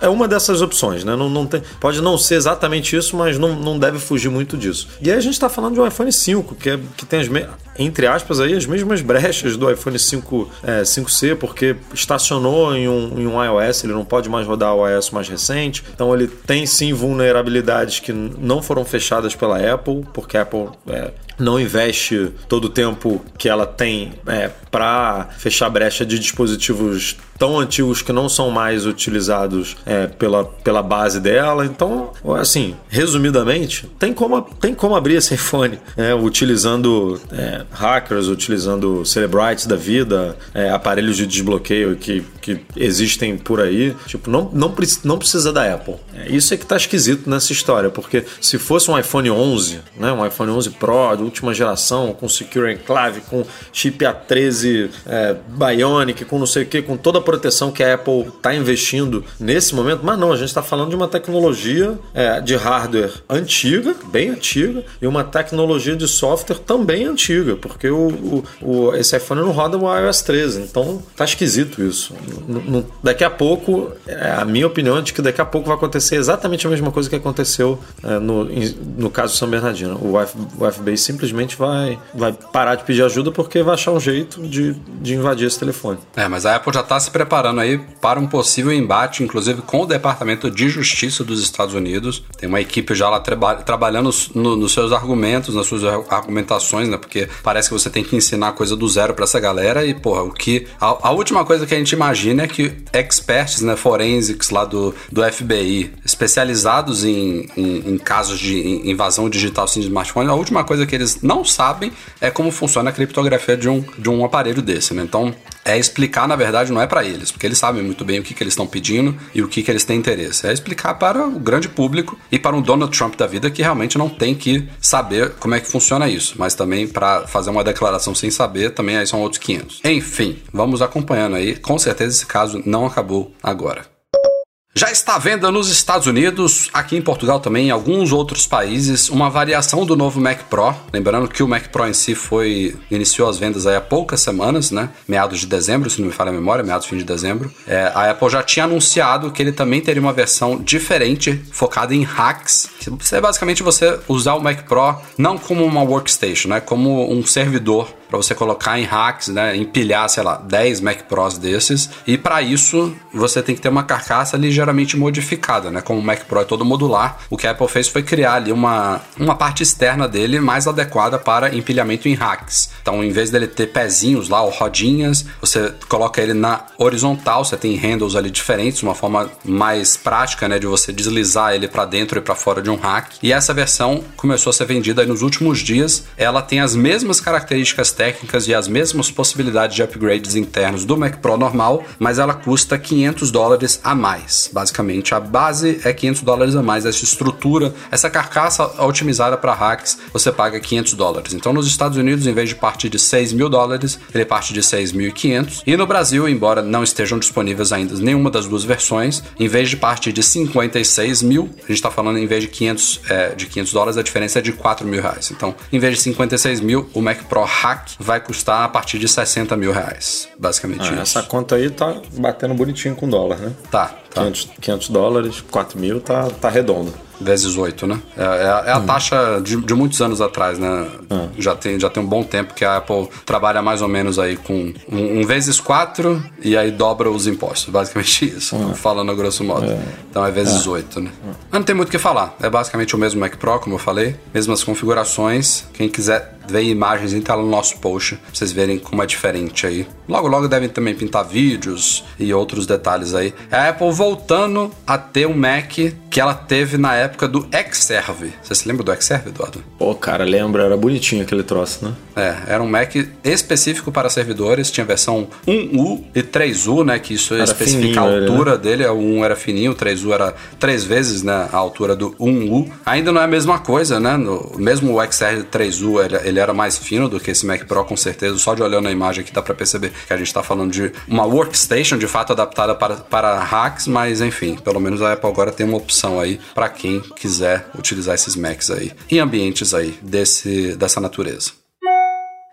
É uma dessas opções, né? Não, não tem, pode não ser exatamente isso, mas não, não deve fugir muito disso. E aí a gente está falando de um iPhone 5, que, é, que tem as me- entre aspas aí as mesmas brechas do iPhone 5, é, 5C, porque estacionou em um, em um iOS, ele não pode mais rodar o iOS mais recente. Então ele tem sim vulnerabilidades que não foram fechadas pela Apple, porque a Apple é, não investe todo o tempo que ela tem é, para fechar brecha de dispositivos tão antigos que não são mais utilizados é, pela, pela base dela. Então, assim, resumidamente, tem como, tem como abrir esse iPhone é, utilizando é, hackers, utilizando Celebrites da vida, é, aparelhos de desbloqueio que, que existem por aí. Tipo, não, não, não precisa da Apple. É, é que tá esquisito nessa história, porque se fosse um iPhone 11, né, um iPhone 11 Pro de última geração, com Secure Enclave, com chip A13 é, Bionic, com não sei o que, com toda a proteção que a Apple está investindo nesse momento, mas não, a gente está falando de uma tecnologia é, de hardware antiga, bem antiga, e uma tecnologia de software também antiga, porque o, o- o- esse iPhone não roda o iOS 13, então tá esquisito isso. N- n- daqui a pouco, é, a minha opinião é de que daqui a pouco vai acontecer exatamente a mesma coisa que aconteceu é, no, no caso São Bernardino. O, F- o FBI simplesmente vai, vai parar de pedir ajuda porque vai achar um jeito de, de invadir esse telefone. É, mas a Apple já está se preparando aí para um possível embate, inclusive com o Departamento de Justiça dos Estados Unidos. Tem uma equipe já lá traba- trabalhando no- nos seus argumentos, nas suas ar- argumentações, né? Porque parece que você tem que ensinar coisa do zero para essa galera e, porra, o que. A, a última coisa que a gente imagina é que experts, né, forensics lá do, do FBI, especializados em, em, em casos de in- invasão digital sem smartphone, a última coisa que eles não sabem é como funciona a criptografia de um, de um aparelho desse, né? Então, é explicar, na verdade, não é para eles, porque eles sabem muito bem o que, que eles estão pedindo e o que, que eles têm interesse. É explicar para o grande público e para um Donald Trump da vida que realmente não tem que saber como é que funciona isso, mas também para fazer uma declaração sem saber, também aí são outros 500. Enfim, vamos acompanhando aí. Com certeza esse caso não acabou agora. Já está à venda nos Estados Unidos, aqui em Portugal também, em alguns outros países, uma variação do novo Mac Pro. Lembrando que o Mac Pro em si foi iniciou as vendas aí há poucas semanas, né? Meados de dezembro, se não me falha a memória, meados fim de dezembro. É, a Apple já tinha anunciado que ele também teria uma versão diferente, focada em hacks. Que é basicamente você usar o Mac Pro não como uma workstation, né? Como um servidor para você colocar em racks, né, empilhar, sei lá, 10 Mac Pros desses. E para isso, você tem que ter uma carcaça ligeiramente modificada, né? Como o Mac Pro é todo modular, o que a Apple fez foi criar ali uma, uma parte externa dele mais adequada para empilhamento em racks. Então, em vez dele ter pezinhos lá ou rodinhas, você coloca ele na horizontal, você tem handles ali diferentes, uma forma mais prática, né, de você deslizar ele para dentro e para fora de um rack. E essa versão começou a ser vendida nos últimos dias. Ela tem as mesmas características técnicas técnicas e as mesmas possibilidades de upgrades internos do Mac Pro normal, mas ela custa 500 dólares a mais. Basicamente, a base é 500 dólares a mais. Essa estrutura, essa carcaça otimizada para hacks, você paga 500 dólares. Então, nos Estados Unidos, em vez de partir de 6 mil dólares, ele parte de 6.500. E no Brasil, embora não estejam disponíveis ainda nenhuma das duas versões, em vez de partir de 56 mil, a gente está falando em vez de 500, é, de 500 dólares, a diferença é de 4 mil reais. Então, em vez de 56 mil, o Mac Pro Hack vai custar a partir de 60 mil reais. Basicamente Ah, essa conta aí tá batendo bonitinho com dólar, né? Tá, tá. 500, 500 dólares, 4 mil, tá, tá redondo. Vezes 8, né? É, é- é a taxa de, de muitos anos atrás, né? Hum. Já, tem, já tem um bom tempo que a Apple trabalha mais ou menos aí com um, um vezes 4 e aí dobra os impostos. Basicamente isso, Hum. falando a grosso modo. Então é vezes 8, né? Mas não tem muito o que falar. É basicamente o mesmo Mac Pro, como eu falei. Mesmas configurações. Quem quiser ver imagens, entra lá no nosso post pra vocês verem como é diferente aí. Logo, logo devem também pintar vídeos e outros detalhes aí. É a Apple voltando a ter um Mac que ela teve na época do Xserve. Você se lembra do Xserve, Eduardo? Pô, cara, lembra, era bonitinho aquele troço, né? É, era um Mac específico para servidores, tinha versão 1U e 3U, né? Que isso Era especifica a fininho ele, altura dele. O 1 era fininho, o 3U era três vezes né, a altura do 1U. Ainda não é a mesma coisa, né? No, mesmo o XR 3U, ele, ele era mais fino do que esse Mac Pro, com certeza. Só de olhando a imagem aqui dá para perceber que a gente está falando de uma workstation, de fato, adaptada para, para hacks, mas enfim, pelo menos a Apple agora tem uma opção aí para quem quiser utilizar esses Macs aí em ambientes aí desse, dessa natureza.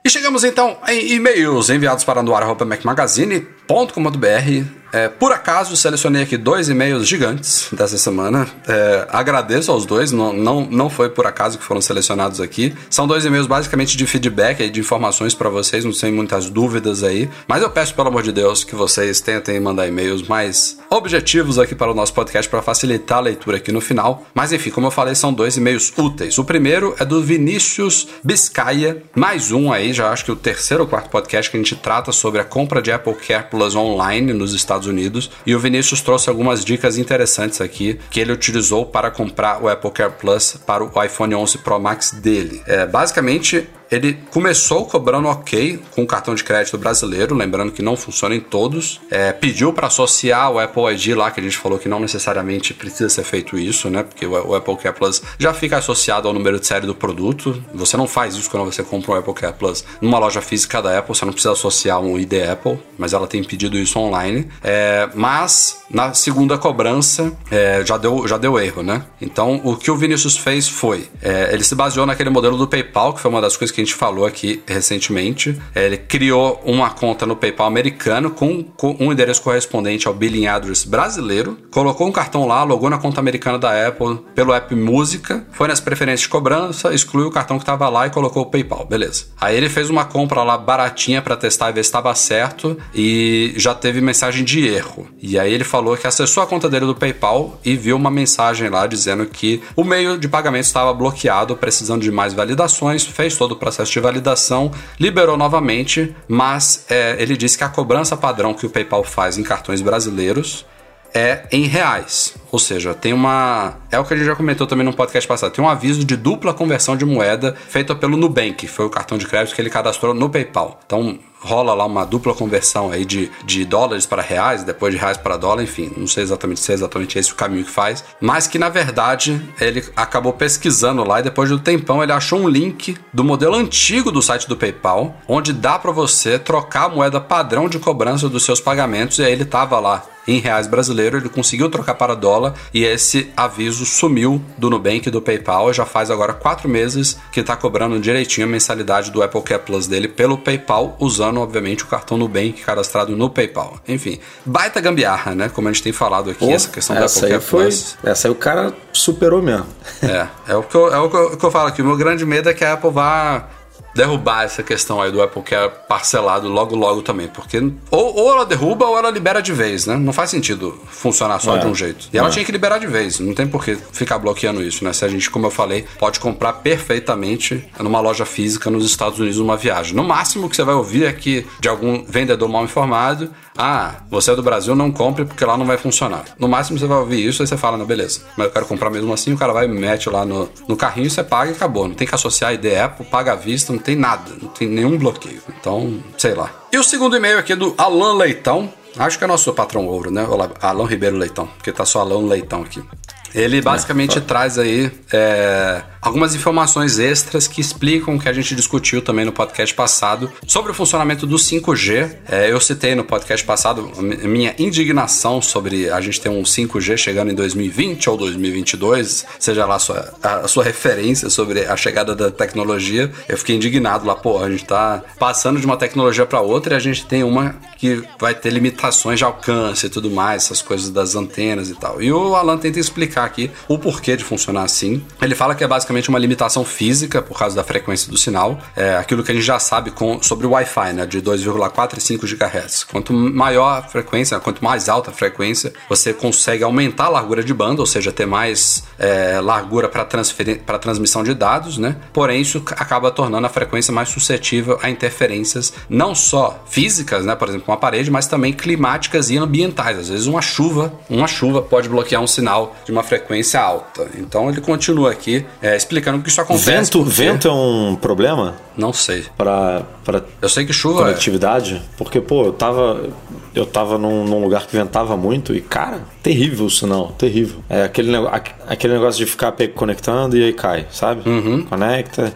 E chegamos então em e-mails enviados para noar.macmagazine.com.br. É, por acaso selecionei aqui dois e-mails gigantes dessa semana. É, agradeço aos dois, não, não, não foi por acaso que foram selecionados aqui. São dois e-mails basicamente de feedback, de informações para vocês, não tem muitas dúvidas aí. Mas eu peço, pelo amor de Deus, que vocês tentem mandar e-mails mais objetivos aqui para o nosso podcast para facilitar a leitura aqui no final. Mas enfim, como eu falei, são dois e-mails úteis. O primeiro é do Vinícius Biscaia, mais um aí, já acho que o terceiro ou quarto podcast que a gente trata sobre a compra de Apple Care Plus online nos Estados Unidos. E o Vinícius trouxe algumas dicas interessantes aqui que ele utilizou para comprar o Apple Care Plus para o iPhone 11 Pro Max dele. É, basicamente, ele começou cobrando ok com o cartão de crédito brasileiro, lembrando que não funciona em todos. É, pediu para associar o Apple ID lá, que a gente falou que não necessariamente precisa ser feito isso, né? Porque o, Apple Care Plus já fica associado ao número de série do produto. Você não faz isso quando você compra um Apple Care Plus numa loja física da Apple, você não precisa associar um ID Apple, mas ela tem pedido isso online. É, mas na segunda cobrança é, já, deu, já deu erro, né? Então o que o Vinícius fez foi: é, ele se baseou naquele modelo do PayPal, que foi uma das coisas que a gente falou aqui recentemente. É, ele criou uma conta no PayPal americano com um endereço correspondente ao billing address brasileiro, colocou um cartão lá, logou na conta americana da Apple pelo app Música, foi nas preferências de cobrança, excluiu o cartão que estava lá e colocou o PayPal, beleza. Aí ele fez uma compra lá baratinha para testar e ver se estava certo e já teve mensagem de erro. E aí ele falou que acessou a conta dele do PayPal e viu uma mensagem lá dizendo que o meio de pagamento estava bloqueado, precisando de mais validações, fez todo o processo de validação, liberou novamente, mas é, ele disse que a cobrança padrão que o PayPal faz em cartões brasileiros é em reais. Ou seja, tem uma. É o que a gente já comentou também no podcast passado. Tem um aviso de dupla conversão de moeda feito pelo Nubank, foi o cartão de crédito que ele cadastrou no PayPal. Então rola lá uma dupla conversão aí de, de dólares para reais, depois de reais para dólar, enfim, não sei exatamente se é exatamente esse o caminho que faz, mas que na verdade ele acabou pesquisando lá e depois de um tempão ele achou um link do modelo antigo do site do PayPal, onde dá para você trocar a moeda padrão de cobrança dos seus pagamentos e aí ele tava lá em reais brasileiro, ele conseguiu trocar para dólar e esse aviso sumiu do Nubank e do PayPal. Já faz agora quatro meses que está cobrando direitinho a mensalidade do Apple Care Plus dele pelo PayPal, usando obviamente o cartão Nubank cadastrado no PayPal. Enfim, baita gambiarra, né? Como a gente tem falado aqui, Pô, essa questão do essa Apple aí Care foi, Plus. Essa aí o cara superou mesmo. É, é o que eu, é o que eu, que eu falo aqui. O meu grande medo é que a Apple vá derrubar essa questão aí do Apple Care parcelado logo logo também, porque ou, ou ela derruba ou ela libera de vez, né? Não faz sentido funcionar só É. de um jeito. E ela É. tinha que liberar de vez, não tem por que ficar bloqueando isso, né? Se a gente, como eu falei, pode comprar perfeitamente numa loja física nos Estados Unidos numa viagem. No máximo que você vai ouvir é que de algum vendedor mal informado, ah, você é do Brasil, não compre porque lá não vai funcionar. No máximo você vai ouvir isso e você fala, não, beleza, mas eu quero comprar mesmo assim, o cara vai e mete lá no, no carrinho, você paga e acabou. Não tem que associar a ID Apple, paga à vista, não tem nada, não tem nenhum bloqueio. Então, sei lá. E o segundo e-mail aqui é do Alan Leitão. Acho que é nosso patrão ouro, né? Olá, Alan Ribeiro Leitão, porque tá só Alan Leitão aqui. Ele basicamente é, traz aí é, algumas informações extras que explicam o que a gente discutiu também no podcast passado sobre o funcionamento do 5G. É, eu citei no podcast passado minha indignação sobre a gente ter um 5G chegando em 2020 ou 2022, seja lá a sua, a sua referência sobre a chegada da tecnologia. Eu fiquei indignado lá, pô, a gente tá passando de uma tecnologia para outra e a gente tem uma que vai ter limitações de alcance e tudo mais, essas coisas das antenas e tal. E o Alan tenta explicar aqui o porquê de funcionar assim. Ele fala que é basicamente basicamente uma limitação física por causa da frequência do sinal. É aquilo que a gente já sabe com, sobre o Wi-Fi, né, de 2,4 e 5 GHz. Quanto maior a frequência, quanto mais alta a frequência, você consegue aumentar a largura de banda, ou seja, ter mais é, largura para transmissão de dados, né? Porém, isso acaba tornando a frequência mais suscetível a interferências não só físicas, né, por exemplo, uma parede, mas também climáticas e ambientais. Às vezes uma chuva, uma chuva pode bloquear um sinal de uma frequência alta. Então ele continua aqui é, explicando que isso acontece. Vento, vento é um problema? Não sei. Para para Eu sei que chuva conectividade, é. porque pô, eu tava eu tava num, num, lugar que ventava muito e cara, terrível o sinal, terrível. É aquele aquele negócio de ficar conectando e aí cai, sabe? Uhum. Conecta,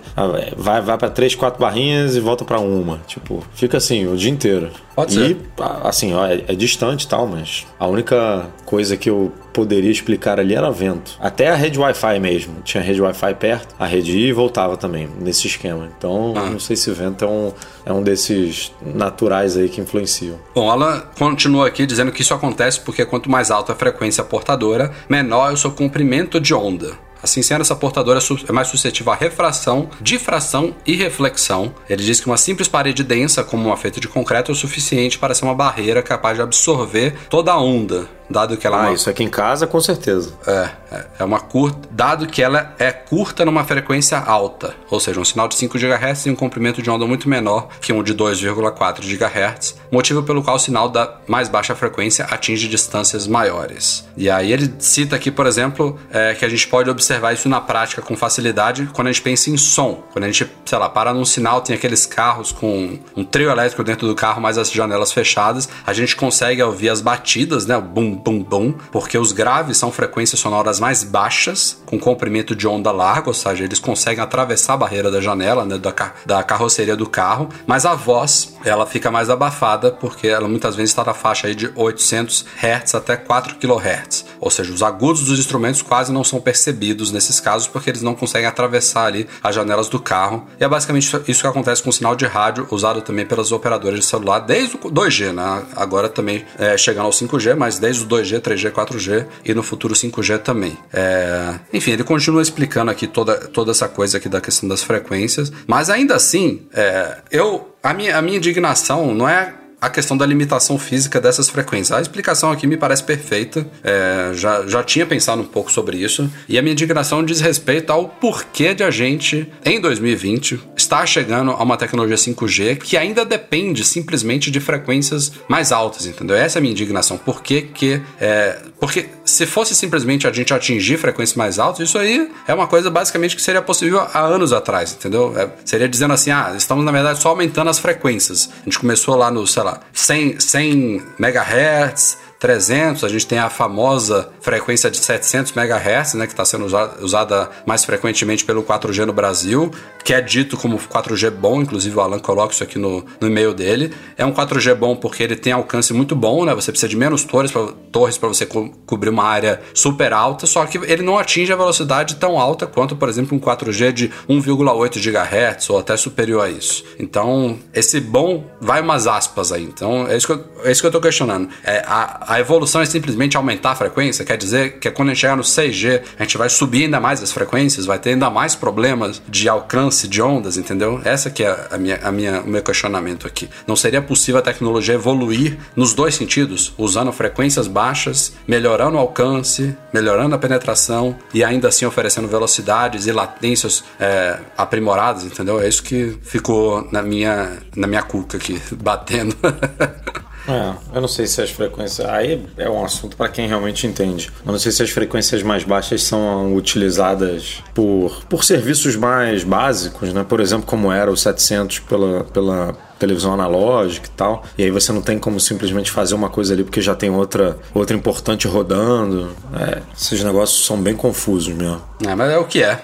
vai vai para três, quatro barrinhas e volta para uma, tipo, fica assim o dia inteiro. Pode e, ser. assim, ó, é, é distante e tal, mas a única coisa que eu poderia explicar ali era vento. Até a rede Wi-Fi mesmo. Tinha rede Wi-Fi perto, a rede ia e voltava também, nesse esquema. Então, ah. não sei se o vento é um, é um desses naturais aí que influenciam. Bom, ela continua aqui dizendo que isso acontece porque quanto mais alta a frequência portadora, menor é o seu comprimento de onda. Assim sendo, essa portadora é mais suscetível à refração, difração e reflexão. Ele diz que uma simples parede densa, como uma feita de concreto, é o suficiente para ser uma barreira capaz de absorver toda a onda, dado que ela ah, é uma... isso aqui em casa com certeza. É, é, é uma curta, dado que ela é curta numa frequência alta, ou seja, um sinal de 5 GHz tem um comprimento de onda muito menor que um de 2,4 GHz, motivo pelo qual o sinal da mais baixa frequência atinge distâncias maiores. E aí ele cita aqui, por exemplo, é, que a gente pode observar isso na prática com facilidade quando a gente pensa em som. Quando a gente, sei lá, para num sinal, tem aqueles carros com um trio elétrico dentro do carro, mas as janelas fechadas, a gente consegue ouvir as batidas, né, o bum bum bum, porque os graves são frequências sonoras mais baixas, com comprimento de onda largo, ou seja, eles conseguem atravessar a barreira da janela, né, da, da carroceria do carro, mas a voz, ela fica mais abafada, porque ela muitas vezes está na faixa aí de 800 Hz até 4 kHz, ou seja, os agudos dos instrumentos quase não são percebidos nesses casos, porque eles não conseguem atravessar ali as janelas do carro, e é basicamente isso que acontece com o sinal de rádio, usado também pelas operadoras de celular, desde o 2G, né, agora também é, chegando ao 5G, mas desde o 2G, 3G, 4G e no futuro 5G também. É... Enfim, ele continua explicando aqui toda, toda essa coisa aqui da questão das frequências, mas ainda assim, é... eu a minha, a minha indignação não é a questão da limitação física dessas frequências. A explicação aqui me parece perfeita, é, já, já tinha pensado um pouco sobre isso, e a minha indignação diz respeito ao porquê de a gente, em 2020, estar chegando a uma tecnologia 5G que ainda depende simplesmente de frequências mais altas, entendeu? Essa é a minha indignação. Por que que... É, porque se fosse simplesmente a gente atingir frequências mais altas, isso aí é uma coisa basicamente que seria possível há anos atrás, entendeu? É, seria dizendo assim, ah, estamos na verdade só aumentando as frequências. A gente começou lá no, sei lá, 100, 100 MHz, 300, a gente tem a famosa frequência de 700 MHz, né, que está sendo usada, mais frequentemente pelo 4G no Brasil, que é dito como 4G bom, inclusive o Alan coloca isso aqui no, no e-mail dele. É um 4G bom porque ele tem alcance muito bom, né? Você precisa de menos torres para torres você co cobrir uma área super alta, só que ele não atinge a velocidade tão alta quanto, por exemplo, um 4G de 1,8 GHz ou até superior a isso. Então, esse bom vai umas aspas aí. Então, é isso que eu, é isso que eu tô questionando. É, a, a evolução é simplesmente aumentar a frequência, quer dizer que quando a gente chegar no 6G, a gente vai subir ainda mais as frequências, vai ter ainda mais problemas de alcance de ondas, entendeu? Essa que é a minha, a minha, o meu questionamento aqui. Não seria possível a tecnologia evoluir nos dois sentidos, usando frequências baixas, melhorando o alcance, melhorando a penetração e ainda assim oferecendo velocidades e latências é, aprimoradas, entendeu? É isso que ficou na minha, na minha cuca aqui, batendo. É, eu não sei se as frequências. Aí é um assunto para quem realmente entende. Eu não sei se as frequências mais baixas são utilizadas por, por serviços mais básicos, né? Por exemplo, como era o 700 pela, pela televisão analógica e tal. E aí você não tem como simplesmente fazer uma coisa ali porque já tem outra, outra importante rodando. É, esses negócios são bem confusos mesmo. É, mas é o que é.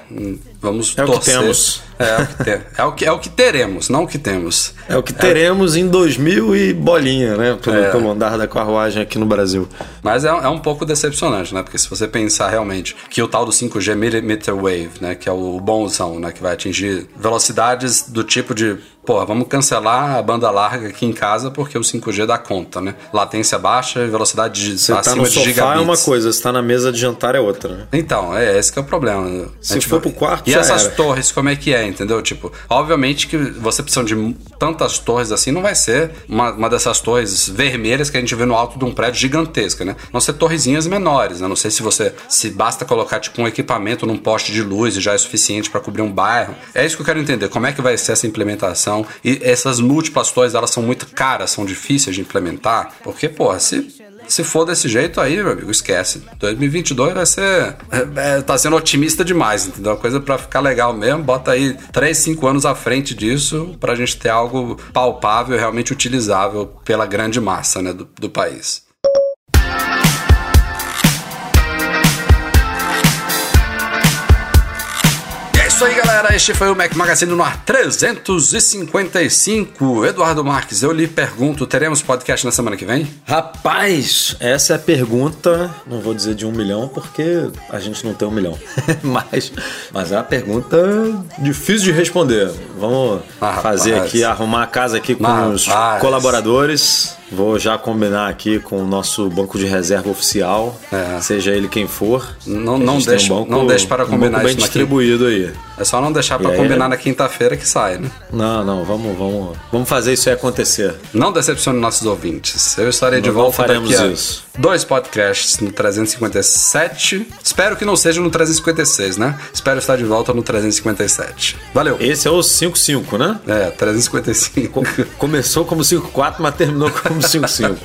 Vamos é torcer. o que temos. É, é o que, te... é, o que, é o que teremos, não o que temos. É o que teremos em 2000 e bolinha, né? Pelo, É. pelo andar da carruagem aqui no Brasil. Mas é, é um pouco decepcionante, né? Porque se você pensar realmente que o tal do 5G Millimeter Wave, né? Que é o bonzão, né? Que vai atingir velocidades do tipo de... Pô, vamos cancelar a banda larga aqui em casa porque o 5G dá conta, né? Latência baixa velocidade de, Você tá acima no de sofá gigabits. é uma coisa, você tá na mesa de jantar é outra, né? Então, é esse que é o problema. Se for pro quarto, E essas era. torres, como é que é, entendeu? Tipo, obviamente que você precisa de tantas torres assim, não vai ser uma, uma dessas torres vermelhas que a gente vê no alto de um prédio gigantesca, né? Vão ser torrezinhas menores, né? Não sei se você, se basta colocar tipo um equipamento num poste de luz e já é suficiente para cobrir um bairro. É isso que eu quero entender, como é que vai ser essa implementação e essas múltiplas torres, elas são muito caras, são difíceis de implementar, porque, pô, se se for desse jeito aí, meu amigo, esquece. 2022 vai ser. É, é, tá sendo otimista demais, entendeu? Coisa pra ficar legal mesmo. Bota aí 3, 5 anos à frente disso pra gente ter algo palpável realmente utilizável pela grande massa né, do, do país. Isso aí, galera. Este foi o Mac Magazine no ar 355. Eduardo Marques, eu lhe pergunto: teremos podcast na semana que vem? Rapaz, essa é a pergunta, não vou dizer de um milhão, porque a gente não tem um milhão. mas, mas é uma pergunta difícil de responder. Vamos Ah, fazer rapaz. aqui, arrumar a casa aqui com Ah, os rapaz. colaboradores. Vou já combinar aqui com o nosso banco de reserva oficial, É. seja ele quem for. Não- não deixe- um banco, não deixe para um combinar banco bem distribuído aí. É só não deixar pra aí? combinar na quinta-feira que sai, né? Não, não, vamos, vamos, vamos fazer isso aí acontecer. Não decepcione nossos ouvintes. Eu estarei de não volta faremos daqui a isso. dois podcasts no 357. Espero que não seja no 356, né? Espero estar de volta no 357. Valeu. Esse é o 5-5, né? É, 355. Começou como 5-4, mas terminou como 5-5.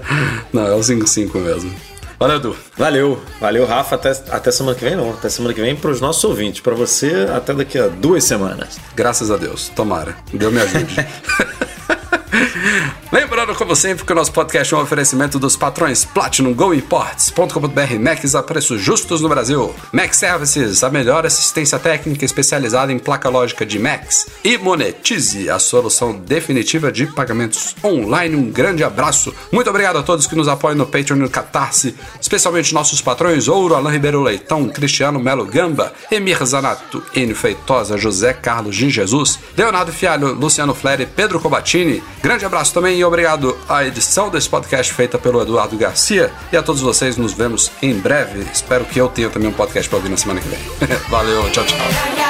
Não, é o 55 mesmo. Valeu, Edu. Valeu, valeu, Rafa. Até, até semana que vem, não. Até semana que vem para os nossos ouvintes. Para você, até daqui a duas semanas. Graças a Deus. Tomara. Deus me ajude. Lembrando, como sempre, que o nosso podcast é um oferecimento dos patrões Platinum Go Imports.com.br Macs a preços justos no Brasil. Mac Services, a melhor assistência técnica especializada em placa lógica de Macs. E Monetize, a solução definitiva de pagamentos online. Um grande abraço. Muito obrigado a todos que nos apoiam no Patreon e no Catarse, especialmente nossos patrões Ouro, Alain Ribeiro Leitão, Cristiano Melo Gamba, Emir Zanato, Enio Feitosa, José Carlos Gin Jesus, Leonardo Fialho, Luciano Fleri, Pedro Cobatini. Grande abraço também e obrigado à edição desse podcast feita pelo Eduardo Garcia. E a todos vocês, nos vemos em breve. Espero que eu tenha também um podcast para ouvir na semana que vem. Valeu, tchau, tchau.